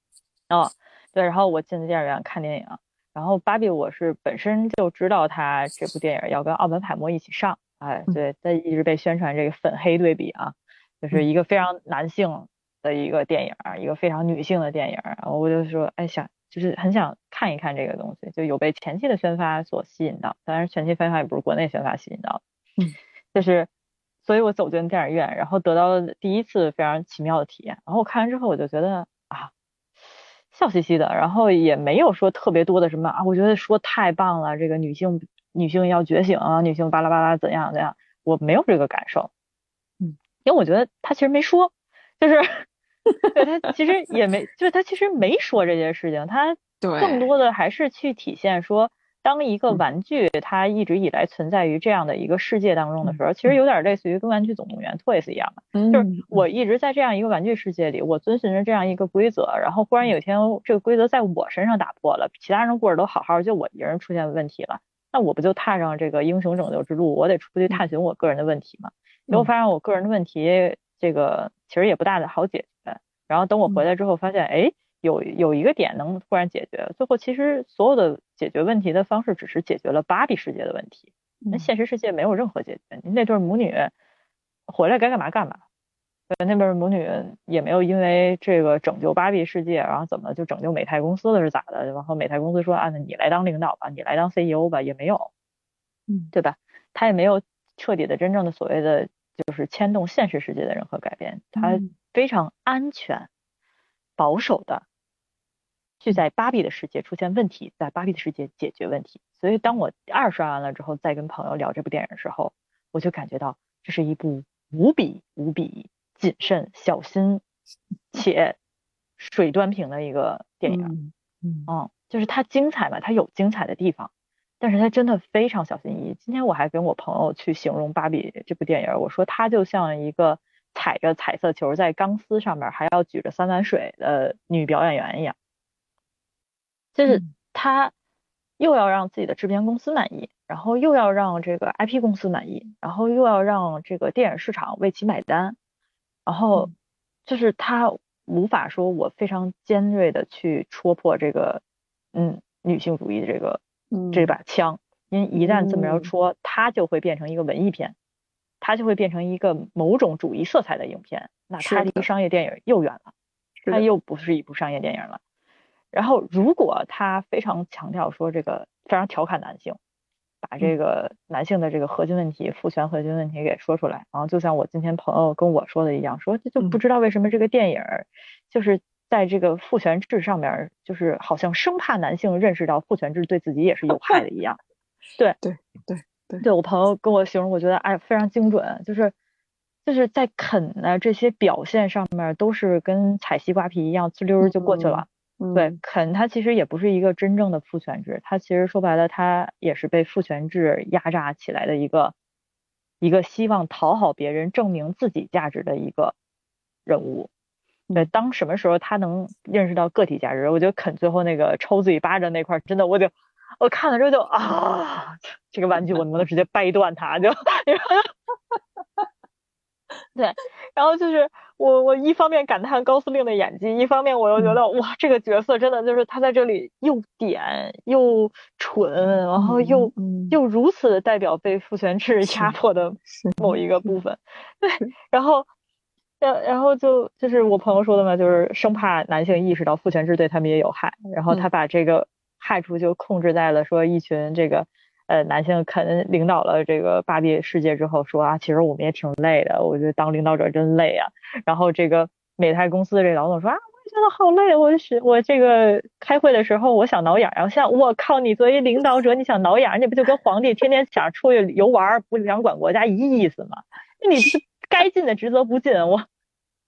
哦，对，然后我进电影院看电影，然后芭比我是本身就知道他这部电影要跟奥本海默一起上，哎，对，他一直被宣传这个粉黑对比啊，就是一个非常男性的一个电影，一个非常女性的电影，然后我就说，哎想。就是很想看一看这个东西，就有被前期的宣发所吸引到，当然前期宣发也不是国内宣发吸引到的，嗯，就是，所以我走进电影院，然后得到了第一次非常奇妙的体验，然后我看完之后我就觉得啊，笑嘻嘻的，然后也没有说特别多的什么啊，我觉得说太棒了，这个女性女性要觉醒啊，女性巴拉巴拉怎样怎样，我没有这个感受，嗯，因为我觉得他其实没说，就是。对他其实也没，就是他其实没说这件事情，他更多的还是去体现说，当一个玩具它一直以来存在于这样的一个世界当中的时候，其实有点类似于跟玩具总动员 Toys 一样的，就是我一直在这样一个玩具世界里，我遵循着这样一个规则，然后忽然有一天这个规则在我身上打破了，其他人过着都好好，就我一个人出现问题了，那我不就踏上这个英雄拯救之路，我得出去探寻我个人的问题嘛？结果发现我个人的问题，这个其实也不大的好解。然后等我回来之后，发现哎，有有一个点能突然解决。最后其实所有的解决问题的方式，只是解决了芭比世界的问题。那现实世界没有任何解决。那对母女回来该干嘛干嘛。对，那边母女也没有因为这个拯救芭比世界，然后怎么就拯救美泰公司了是咋的？然后美泰公司说啊，那你来当领导吧，你来当 CEO 吧，也没有，嗯，对吧？他也没有彻底的真正的所谓的就是牵动现实世界的任何改变。它。非常安全、保守的去在芭比的世界出现问题，在芭比的世界解决问题。所以，当我二刷完了之后，再跟朋友聊这部电影的时候，我就感觉到这是一部无比无比谨慎、小心 且水端平的一个电影。嗯，就是它精彩嘛，它有精彩的地方，但是他真的非常小心翼翼。今天我还跟我朋友去形容芭比这部电影，我说它就像一个。踩着彩色球在钢丝上面，还要举着三碗水的女表演员一样，就是他又要让自己的制片公司满意，然后又要让这个 IP 公司满意，然后又要让这个电影市场为其买单，然后就是他无法说我非常尖锐的去戳破这个嗯女性主义的这个这把枪，因为一旦这么着戳，它就会变成一个文艺片。它就会变成一个某种主义色彩的影片，那它离商业电影又远了，它又不是一部商业电影了。然后如果他非常强调说这个非常调侃男性，把这个男性的这个核心问题、父权核心问题给说出来，然后就像我今天朋友跟我说的一样，说就不知道为什么这个电影就是在这个父权制上面，就是好像生怕男性认识到父权制对自己也是有害的一样。对对对对，对我朋友跟我形容，我觉得哎非常精准，就是就是在啃的这些表现上面都是跟踩西瓜皮一样，呲溜就过去了。对，啃它其实也不是一个真正的父权制，它其实说白了，它也是被父权制压榨起来的一个一个希望讨好别人、证明自己价值的一个人物。对，当什么时候他能认识到个体价值？我觉得肯最后那个抽自己巴掌那块，真的，我就我看了之后就啊，这个玩具我能不能直接掰断它？就。对，然后就是我我一方面感叹高司令的演技，一方面我又觉得哇，这个角色真的就是他在这里又点又蠢，然后又又如此代表被父权制压迫的某一个部分。对，然后然然后就就是我朋友说的嘛，就是生怕男性意识到父权制对他们也有害，然后他把这个害处就控制在了说一群这个。呃，男性肯领导了这个芭比世界之后说啊，其实我们也挺累的，我觉得当领导者真累啊。然后这个美泰公司的这老总说啊，我也觉得好累，我是我这个开会的时候我想挠痒痒，像我靠，你作为领导者你想挠痒，那不就跟皇帝天天想出去游玩不想管国家一意思吗？那你是该尽的职责不尽，我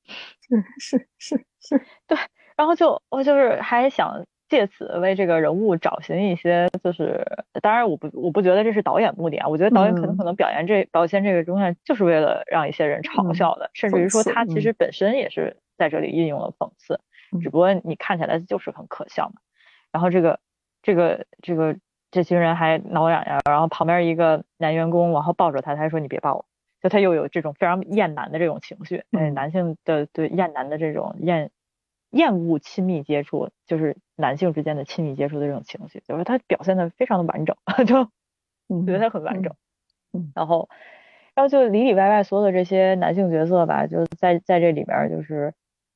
是是是是，对，然后就我就是还想。借此为这个人物找寻一些，就是当然我不我不觉得这是导演目的啊，我觉得导演可能可能表演这表现这个东西就是为了让一些人嘲笑的，甚至于说他其实本身也是在这里运用了讽刺，只不过你看起来就是很可笑嘛。然后这个这个这个这群人还挠痒痒，然后旁边一个男员工然后抱着他，他说你别抱我，就他又有这种非常厌男的这种情绪，嗯，男性的对厌男的这种厌。厌恶亲密接触，就是男性之间的亲密接触的这种情绪，就是他表现的非常的完整，就觉得他很完整。然后，然后就里里外外所有的这些男性角色吧，就在在这里面就是，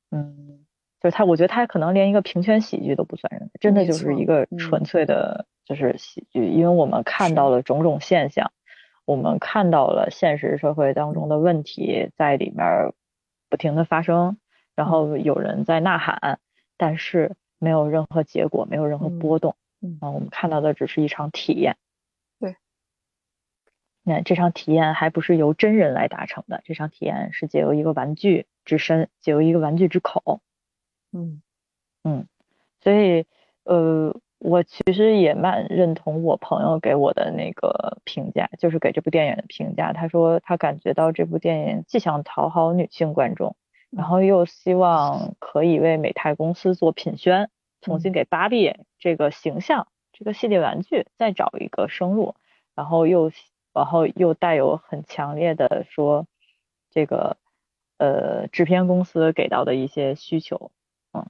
嗯，就是他，我觉得他可能连一个平权喜剧都不算，真的就是一个纯粹的，就是喜剧，因为我们看到了种种现象，我们看到了现实社会当中的问题在里面不停的发生。然后有人在呐喊，但是没有任何结果，没有任何波动。嗯，我们看到的只是一场体验。对，那这场体验还不是由真人来达成的，这场体验是借由一个玩具之身，借由一个玩具之口。嗯嗯，所以呃，我其实也蛮认同我朋友给我的那个评价，就是给这部电影的评价。他说他感觉到这部电影既想讨好女性观众。然后又希望可以为美泰公司做品宣，重新给芭比这个形象、这个系列玩具再找一个生路，然后又然后又带有很强烈的说这个呃制片公司给到的一些需求，嗯，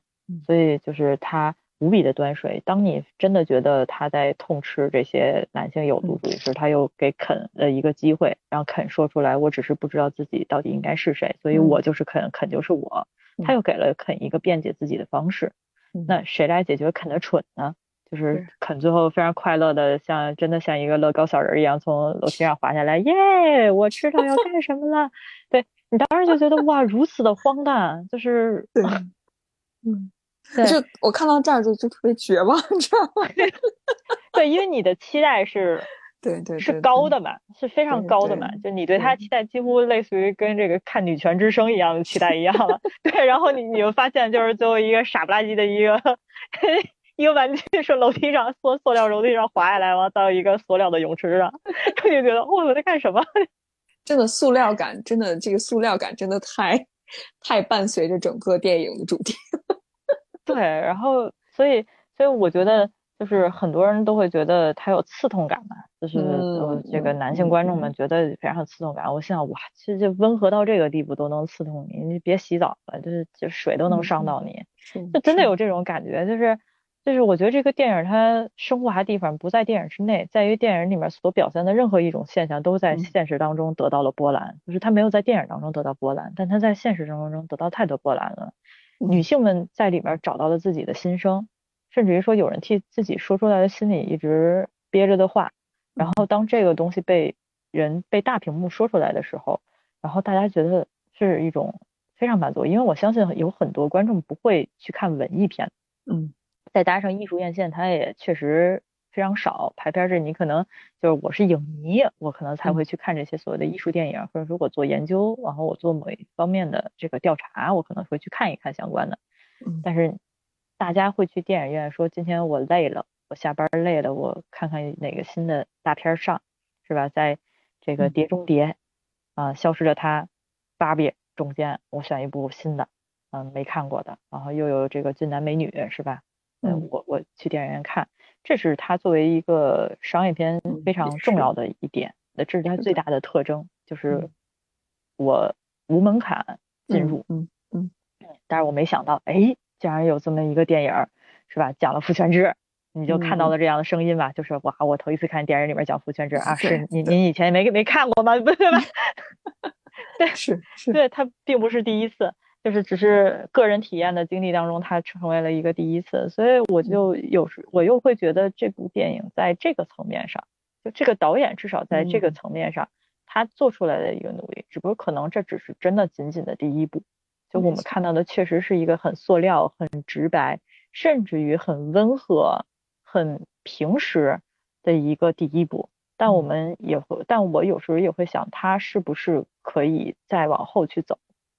所以就是他。无比的端水。当你真的觉得他在痛斥这些男性有毒主义时，他又给肯了一个机会，让肯说出来：“我只是不知道自己到底应该是谁，所以我就是肯，肯就是我。”他又给了肯一个辩解自己的方式。那谁来解决肯的蠢呢？就是肯最后非常快乐的，像真的像一个乐高小人一样从楼梯上滑下来，耶！我知道要 干什么了。对你当时就觉得哇，如此的荒诞，就是对，嗯。就我看到这儿就就特别绝望，你知道吗？对，因为你的期待是，对对是高的嘛，是非常高的嘛。就你对他期待几乎类似于跟这个看女权之声一样的期待一样了。对，然后你你就发现就是最后一个傻不拉几的一个一个玩具是楼梯上塑塑料楼梯上滑下来，完到一个塑料的泳池上，就觉得哦我在干什么？真的塑料感，真的这个塑料感真的太太伴随着整个电影的主题。对，然后所以所以我觉得就是很多人都会觉得他有刺痛感嘛，就是这个男性观众们觉得非常有刺痛感。我想哇，其实就温和到这个地步都能刺痛你，你别洗澡了，就是就水都能伤到你，就真的有这种感觉。就是就是我觉得这个电影它升华的地方不在电影之内，在于电影里面所表现的任何一种现象都在现实当中得到了波澜，就是他没有在电影当中得到波澜，但他在现实生活中得到太多波澜了。女性们在里面找到了自己的心声，甚至于说有人替自己说出来的心里一直憋着的话，然后当这个东西被人被大屏幕说出来的时候，然后大家觉得是一种非常满足，因为我相信有很多观众不会去看文艺片，嗯，再搭上艺术院线，它也确实。非常少排片这你可能就是我是影迷，我可能才会去看这些所谓的艺术电影，或者如果做研究，然后我做某一方面的这个调查，我可能会去看一看相关的。但是大家会去电影院说今天我累了，我下班累了，我看看哪个新的大片上，是吧？在这个《碟中谍》啊，消失的他，芭比中间，我选一部新的，嗯，没看过的，然后又有这个俊男美女，是吧？嗯，我我去电影院看。这是它作为一个商业片非常重要的一点，那这是它最大的特征，就是我无门槛进入，嗯嗯，但是我没想到，哎，竟然有这么一个电影，是吧？讲了父权制，你就看到了这样的声音吧，就是哇，我头一次看电影里面讲父权制啊，是您您以前没没看过吗？对吧？对，是是，对他并不是第一次。就是只是个人体验的经历当中，它成为了一个第一次，所以我就有时我又会觉得这部电影在这个层面上，就这个导演至少在这个层面上，他做出来的一个努力，只不过可能这只是真的仅仅的第一步，就我们看到的确实是一个很塑料、很直白，甚至于很温和、很平实的一个第一步，但我们也会，但我有时候也会想，他是不是可以再往后去走。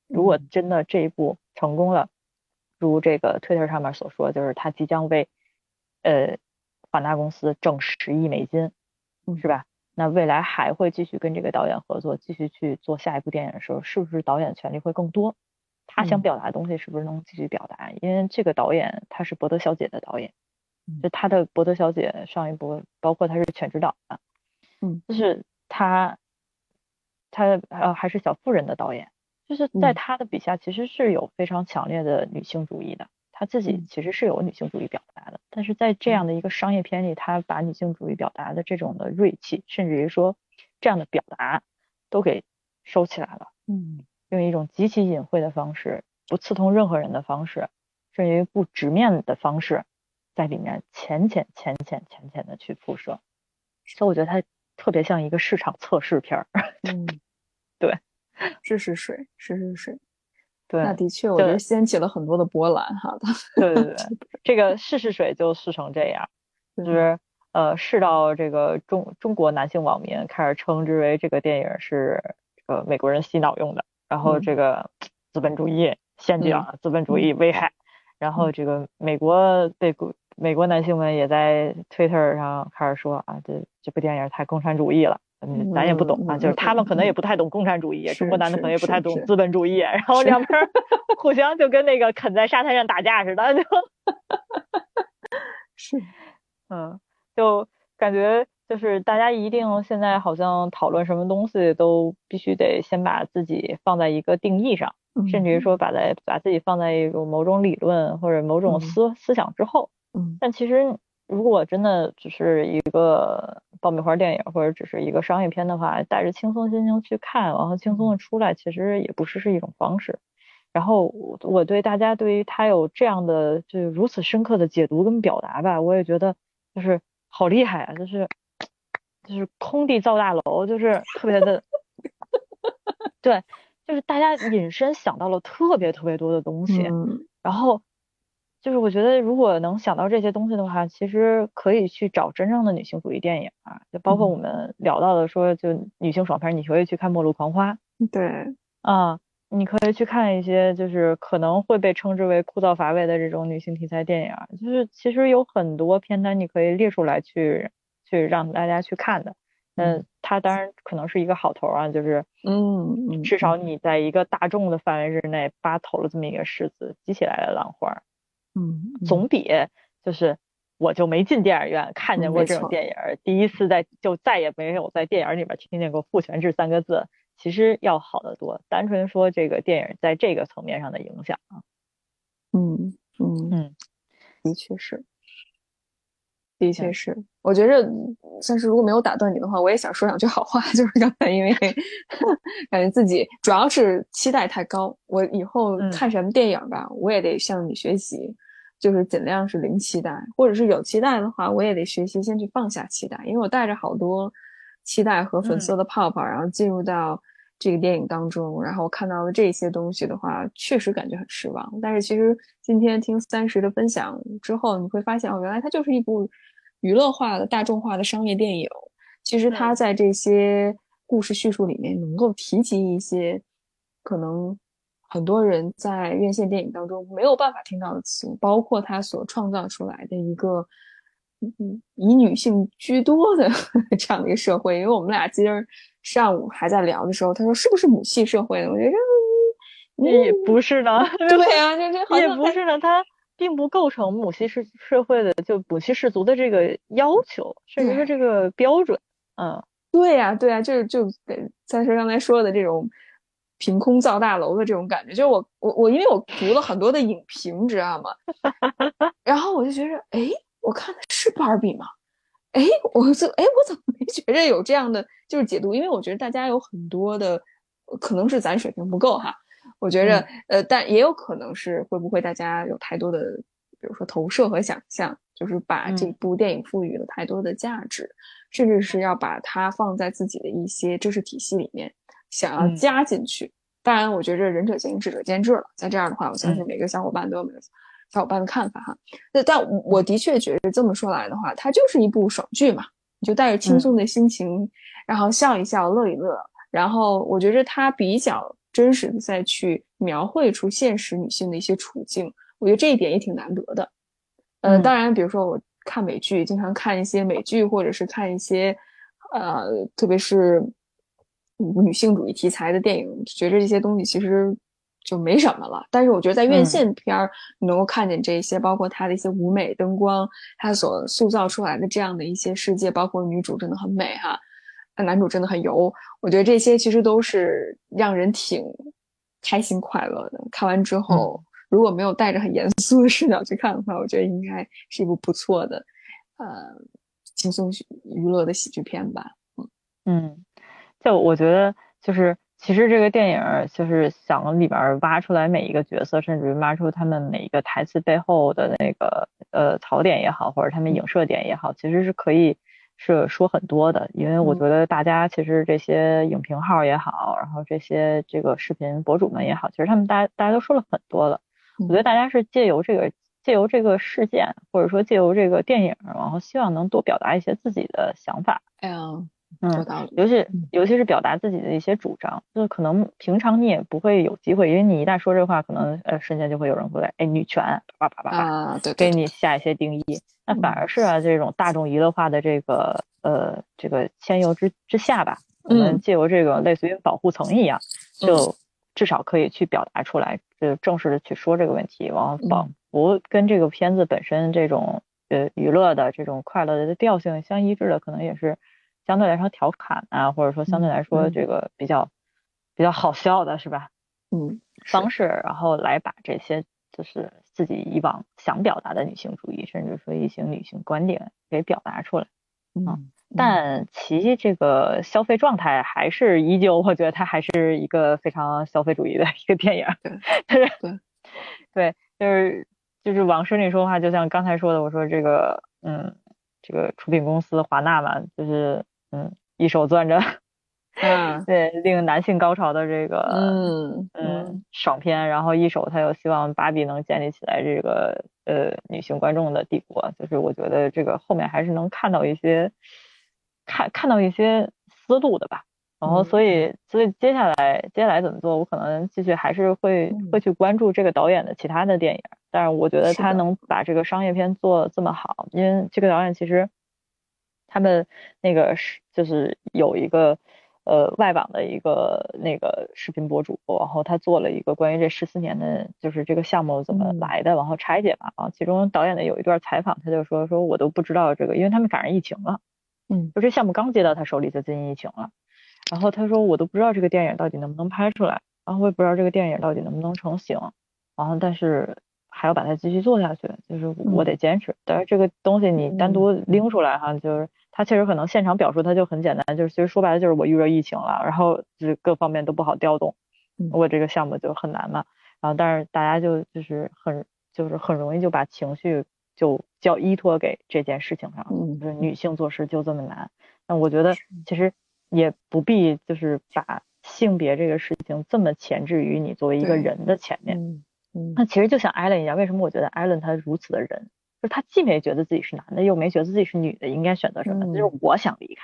如果真的这一步成功了，如这个 Twitter 上面所说，就是他即将为呃华纳公司挣十亿美金，是吧？那未来还会继续跟这个导演合作，继续去做下一部电影的时候，是不是导演权利会更多？他想表达的东西是不是能继续表达？因为这个导演他是伯德小姐的导演，就他的伯德小姐上一部，包括他是全职导啊，嗯，就是他他呃还是小妇人的导演。就是在他的笔下，其实是有非常强烈的女性主义的。他自己其实是有女性主义表达的，但是在这样的一个商业片里，他把女性主义表达的这种的锐气，甚至于说这样的表达，都给收起来了。嗯，用一种极其隐晦的方式，不刺痛任何人的方式，甚至于不直面的方式，在里面浅浅浅浅浅浅的去铺设。所以我觉得它特别像一个市场测试片儿。嗯，对。试试水，试试水，对，那的确，我觉得掀起了很多的波澜，哈的。对对对，这个试试水就试成这样，就是呃，试到这个中中国男性网民开始称之为这个电影是这个美国人洗脑用的，然后这个资本主义陷阱，资本主义。危害，然后这个美国被美国男性们也在 Twitter 上开始说啊，这这部电影太共产主义了。嗯，咱也不懂啊，就是他们可能也不太懂共产主义，中国男的可能也不太懂资本主义，然后两边 互相就跟那个啃在沙滩上打架似的，就，是，嗯，就感觉就是大家一定现在好像讨论什么东西都必须得先把自己放在一个定义上，甚至于说把在把自己放在一种某种理论或者某种思思想之后，嗯，但其实。如果真的只是一个爆米花电影，或者只是一个商业片的话，带着轻松心情去看，然后轻松的出来，其实也不是是一种方式。然后我我对大家对于他有这样的就如此深刻的解读跟表达吧，我也觉得就是好厉害啊，就是就是空地造大楼，就是特别的，对，就是大家隐身想到了特别特别多的东西，然后。就是我觉得，如果能想到这些东西的话，其实可以去找真正的女性主义电影啊，就包括我们聊到的说，就女性爽片，你可以去看《末路狂花》。对，啊，你可以去看一些就是可能会被称之为枯燥乏味的这种女性题材电影，就是其实有很多片单你可以列出来去去让大家去看的。嗯，它当然可能是一个好头啊，就是嗯，至少你在一个大众的范围之内扒投了这么一个狮子，激起来了浪花。嗯，总比就是我就没进电影院看见过这种电影，第一次在就再也没有在电影里面听见过“父权制”三个字，其实要好得多。单纯说这个电影在这个层面上的影响啊，嗯嗯嗯，的确是，的确是。我觉着，算是如果没有打断你的话，我也想说两句好话。就是刚才因为 感觉自己主要是期待太高，我以后看什么电影吧，我也得向你学习。就是尽量是零期待，或者是有期待的话，我也得学习先去放下期待，因为我带着好多期待和粉色的泡泡，然后进入到这个电影当中，然后我看到了这些东西的话，确实感觉很失望。但是其实今天听三十的分享之后，你会发现哦，原来它就是一部娱乐化的大众化的商业电影。其实它在这些故事叙述里面能够提及一些可能。很多人在院线电影当中没有办法听到的词，包括他所创造出来的一个，嗯，以女性居多的 这样的一个社会。因为我们俩今儿上午还在聊的时候，他说是不是母系社会呢？我觉得也不是的。对啊，这这也不是的，它并不构成母系社社会的就母系氏族的这个要求，甚至是这个标准。嗯，对呀，对呀，就是就三叔刚才说的这种。凭空造大楼的这种感觉，就是我我我，因为我读了很多的影评，知道吗？然后我就觉得，哎，我看的是芭比吗？哎，我怎哎，我怎么没觉着有这样的就是解读？因为我觉得大家有很多的，可能是咱水平不够哈。我觉着，呃，但也有可能是会不会大家有太多的，比如说投射和想象，就是把这部电影赋予了太多的价值，甚至是要把它放在自己的一些知识体系里面。想要加进去，当然，我觉着仁者见仁，智者见智了。在这样的话，我相信每个小伙伴都有每个小伙伴的看法哈。那但我的确觉得这么说来的话，它就是一部爽剧嘛，你就带着轻松的心情，然后笑一笑，乐一乐。然后我觉着它比较真实的在去描绘出现实女性的一些处境，我觉得这一点也挺难得的。呃，当然，比如说我看美剧，经常看一些美剧，或者是看一些呃，特别是。女性主义题材的电影，觉着这些东西其实就没什么了。但是我觉得在院线片儿，你能够看见这些，包括它的一些舞美、灯光，它所塑造出来的这样的一些世界，包括女主真的很美哈，男主真的很油。我觉得这些其实都是让人挺开心快乐的。看完之后，如果没有带着很严肃的视角去看的话，我觉得应该是一部不错的，呃，轻松娱乐的喜剧片吧。嗯嗯。就我觉得，就是其实这个电影就是想里边挖出来每一个角色，甚至于挖出他们每一个台词背后的那个呃槽点也好，或者他们影射点也好，其实是可以是说很多的。因为我觉得大家其实这些影评号也好，然后这些这个视频博主们也好，其实他们大家大家都说了很多了。我觉得大家是借由这个借由这个事件，或者说借由这个电影，然后希望能多表达一些自己的想法。哎呀。嗯，尤其尤其是表达自己的一些主张，就是可能平常你也不会有机会，因为你一旦说这话，可能呃瞬间就会有人过来，哎，女权，叭叭叭叭，对，给你。下一些定义。那反而是啊，这种大众娱乐化的这个呃这个牵由之之下吧，我们借由这个类似于保护层一样，就至少可以去表达出来，就正式的去说这个问题，然后仿佛跟这个片子本身这种呃娱乐的这种快乐的调性相一致的，可能也是。相对来说调侃啊，或者说相对来说这个比较比较好笑的是吧？嗯，方式，然后来把这些就是自己以往想表达的女性主义，甚至说一些女性观点给表达出来。嗯，但其这个消费状态还是依旧，我觉得它还是一个非常消费主义的一个电影。对对对，就是就是往深里说的话，就像刚才说的，我说这个嗯，这个出品公司华纳嘛，就是。嗯，一手攥着，嗯，对，令男性高潮的这个，嗯嗯，爽片，然后一手他又希望芭比能建立起来这个呃女性观众的帝国，就是我觉得这个后面还是能看到一些看看到一些思路的吧。然后所以所以接下来接下来怎么做，我可能继续还是会会去关注这个导演的其他的电影，但是我觉得他能把这个商业片做这么好，因为这个导演其实。他们那个是就是有一个呃外网的一个那个视频博主，然后他做了一个关于这十四年的，就是这个项目怎么来的，然后拆解嘛。啊，其中导演的有一段采访，他就说说我都不知道这个，因为他们赶上疫情了，嗯，就这项目刚接到他手里就进行疫情了，然后他说我都不知道这个电影到底能不能拍出来，然后我也不知道这个电影到底能不能成型，然后但是。还要把它继续做下去，就是我得坚持。但是这个东西你单独拎出来哈，就是它确实可能现场表述它就很简单，就是其实说白了就是我遇到疫情了，然后就是各方面都不好调动，我这个项目就很难嘛。然后但是大家就就是很就是很容易就把情绪就叫依托给这件事情上，嗯就是女性做事就这么难。那我觉得其实也不必就是把性别这个事情这么前置于你作为一个人的前面。那其实就像艾伦一样，为什么我觉得艾伦他如此的人，就是他既没觉得自己是男的，又没觉得自己是女的，应该选择什么？嗯就是我想离开，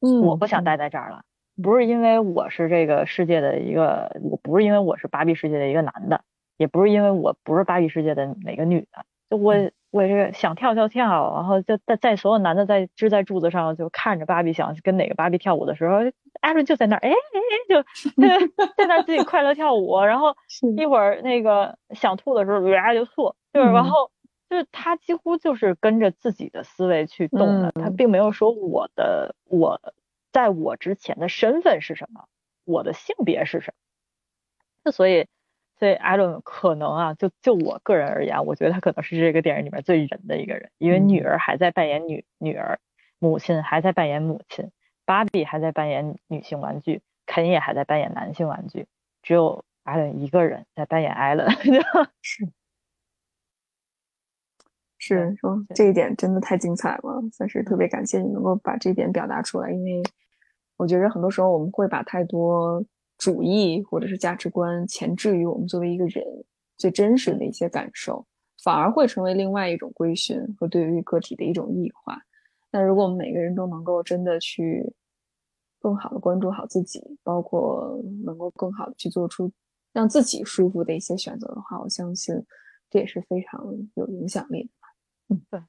嗯，我不想待在这儿了。不是因为我是这个世界的一个，我不是因为我是芭比世界的一个男的，也不是因为我不是芭比世界的哪个女的，就我嗯我这个想跳跳跳，然后就在在所有男的在支在柱子上就看着芭比想跟哪个芭比跳舞的时候，艾伦就在那儿，哎哎哎，就 就在那儿自己快乐跳舞，然后 一会儿那个想吐的时候，呀就吐，就是然嗯。后就是他几乎就是跟着自己的思维去动的，他嗯并没有说我的我在我之前的身份是什么，我的性别是什么。那所以，所以艾伦可能啊，就就我个人而言，我觉得他可能是这个电影里面最人的一个人，因为女嗯儿还在扮演女女儿，母亲还在扮演母亲，芭比还在扮演女性玩具，肯也还在扮演男性玩具，只有艾伦一个人在扮演艾伦。是 是对说这一点真的太精彩了，算是特别感谢你能够把这一点表达出来，因为我觉得很多时候我们会把太多主义或者是价值观前置于我们作为一个人最真实的一些感受，反而会成为另外一种规训和对于个体的一种异化。那如果我们每个人都能够真的去更好的关注好自己，包括能够更好的去做出让自己舒服的一些选择的话，我相信这也是非常有影响力的。嗯，对，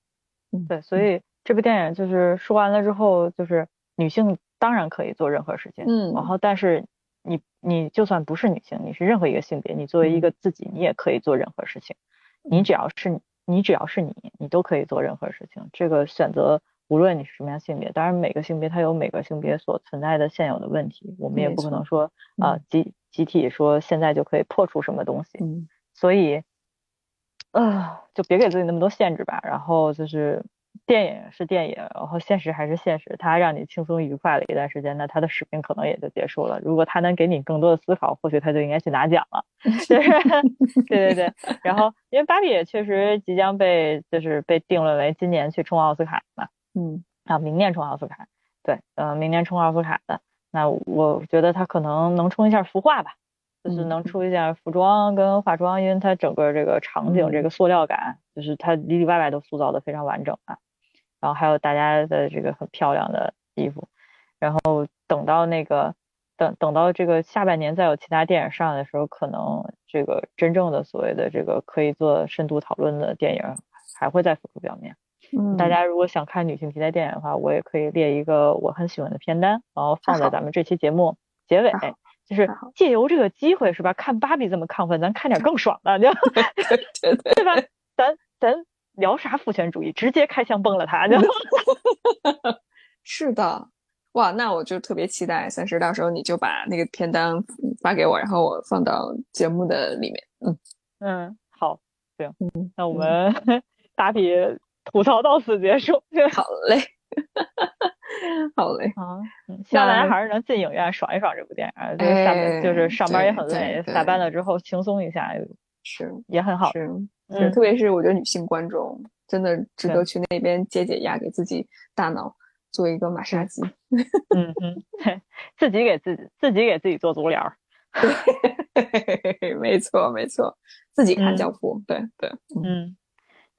嗯对，所以这部电影就是说完了之后，就是女性当然可以做任何事情，嗯然后但是你你就算不是女性，你是任何一个性别，你作为一个自己，你也可以做任何事情。你只要是你只要是你，你都可以做任何事情。这个选择，无论你是什么样性别，当然每个性别它有每个性别所存在的现有的问题，我们也不可能说啊、嗯集集体说现在就可以破除什么东西。嗯所以，啊，就别给自己那么多限制吧。然后就是电影是电影，然后现实还是现实。它让你轻松愉快了一段时间，那它的使命可能也就结束了。如果它能给你更多的思考，或许它就应该去拿奖了。就是，对对对。然后，因为芭比也确实即将被就是被定论为今年去冲奥斯卡嘛，嗯啊，明年冲奥斯卡。对，呃，明年冲奥斯卡的。那我觉得它可能能冲一下服化吧。就是嗯能出一下服装跟化妆，因为它整个这个场景、嗯这个塑料感，就是它里里外外都塑造的非常完整啊。然后还有大家的这个很漂亮的衣服，然后等到那个等等到这个下半年再有其他电影上来的时候，可能这个真正的所谓的这个可以做深度讨论的电影还会再浮出表面。嗯，大家如果想看女性题材电影的话，我也可以列一个我很喜欢的片单，然后放在咱们这期节目结尾，就是借由这个机会是吧？看芭比这么亢奋，咱看点更爽的，对吧？咱咱聊啥父权主义，直接开枪崩了他，就是的。哇，那我就特别期待三十，到时候你就把那个片单嗯发给我，然后我放到节目的里面。嗯，嗯，好，行，嗯那我们 打比吐槽到此结束。好嘞，好嘞。啊，嗯希望大家还是能进影院爽一爽这部电影儿，就是下班就是哎上班也很累，对下班了之后轻松一下是也很好。嗯特别是我觉得女性观众真的值得去那边解解压，给自己大脑做一个马杀鸡。嗯嗯，对，自己给自己自己给自己做足疗。对，没错没错，自己看嗯教父，对对，嗯嗯，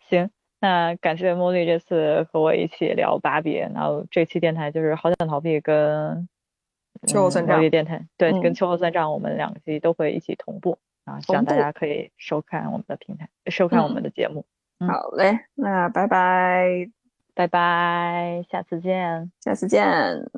行，那感谢茉莉这次和我一起聊芭比，然后这期电台就是好想逃避跟秋后算账电台对，嗯跟秋后算账，我们两个期都会一起同步啊，希望大家可以收看我们的平台，收看我嗯们的节目。嗯好嘞，那拜拜，拜拜，下次见。下次见。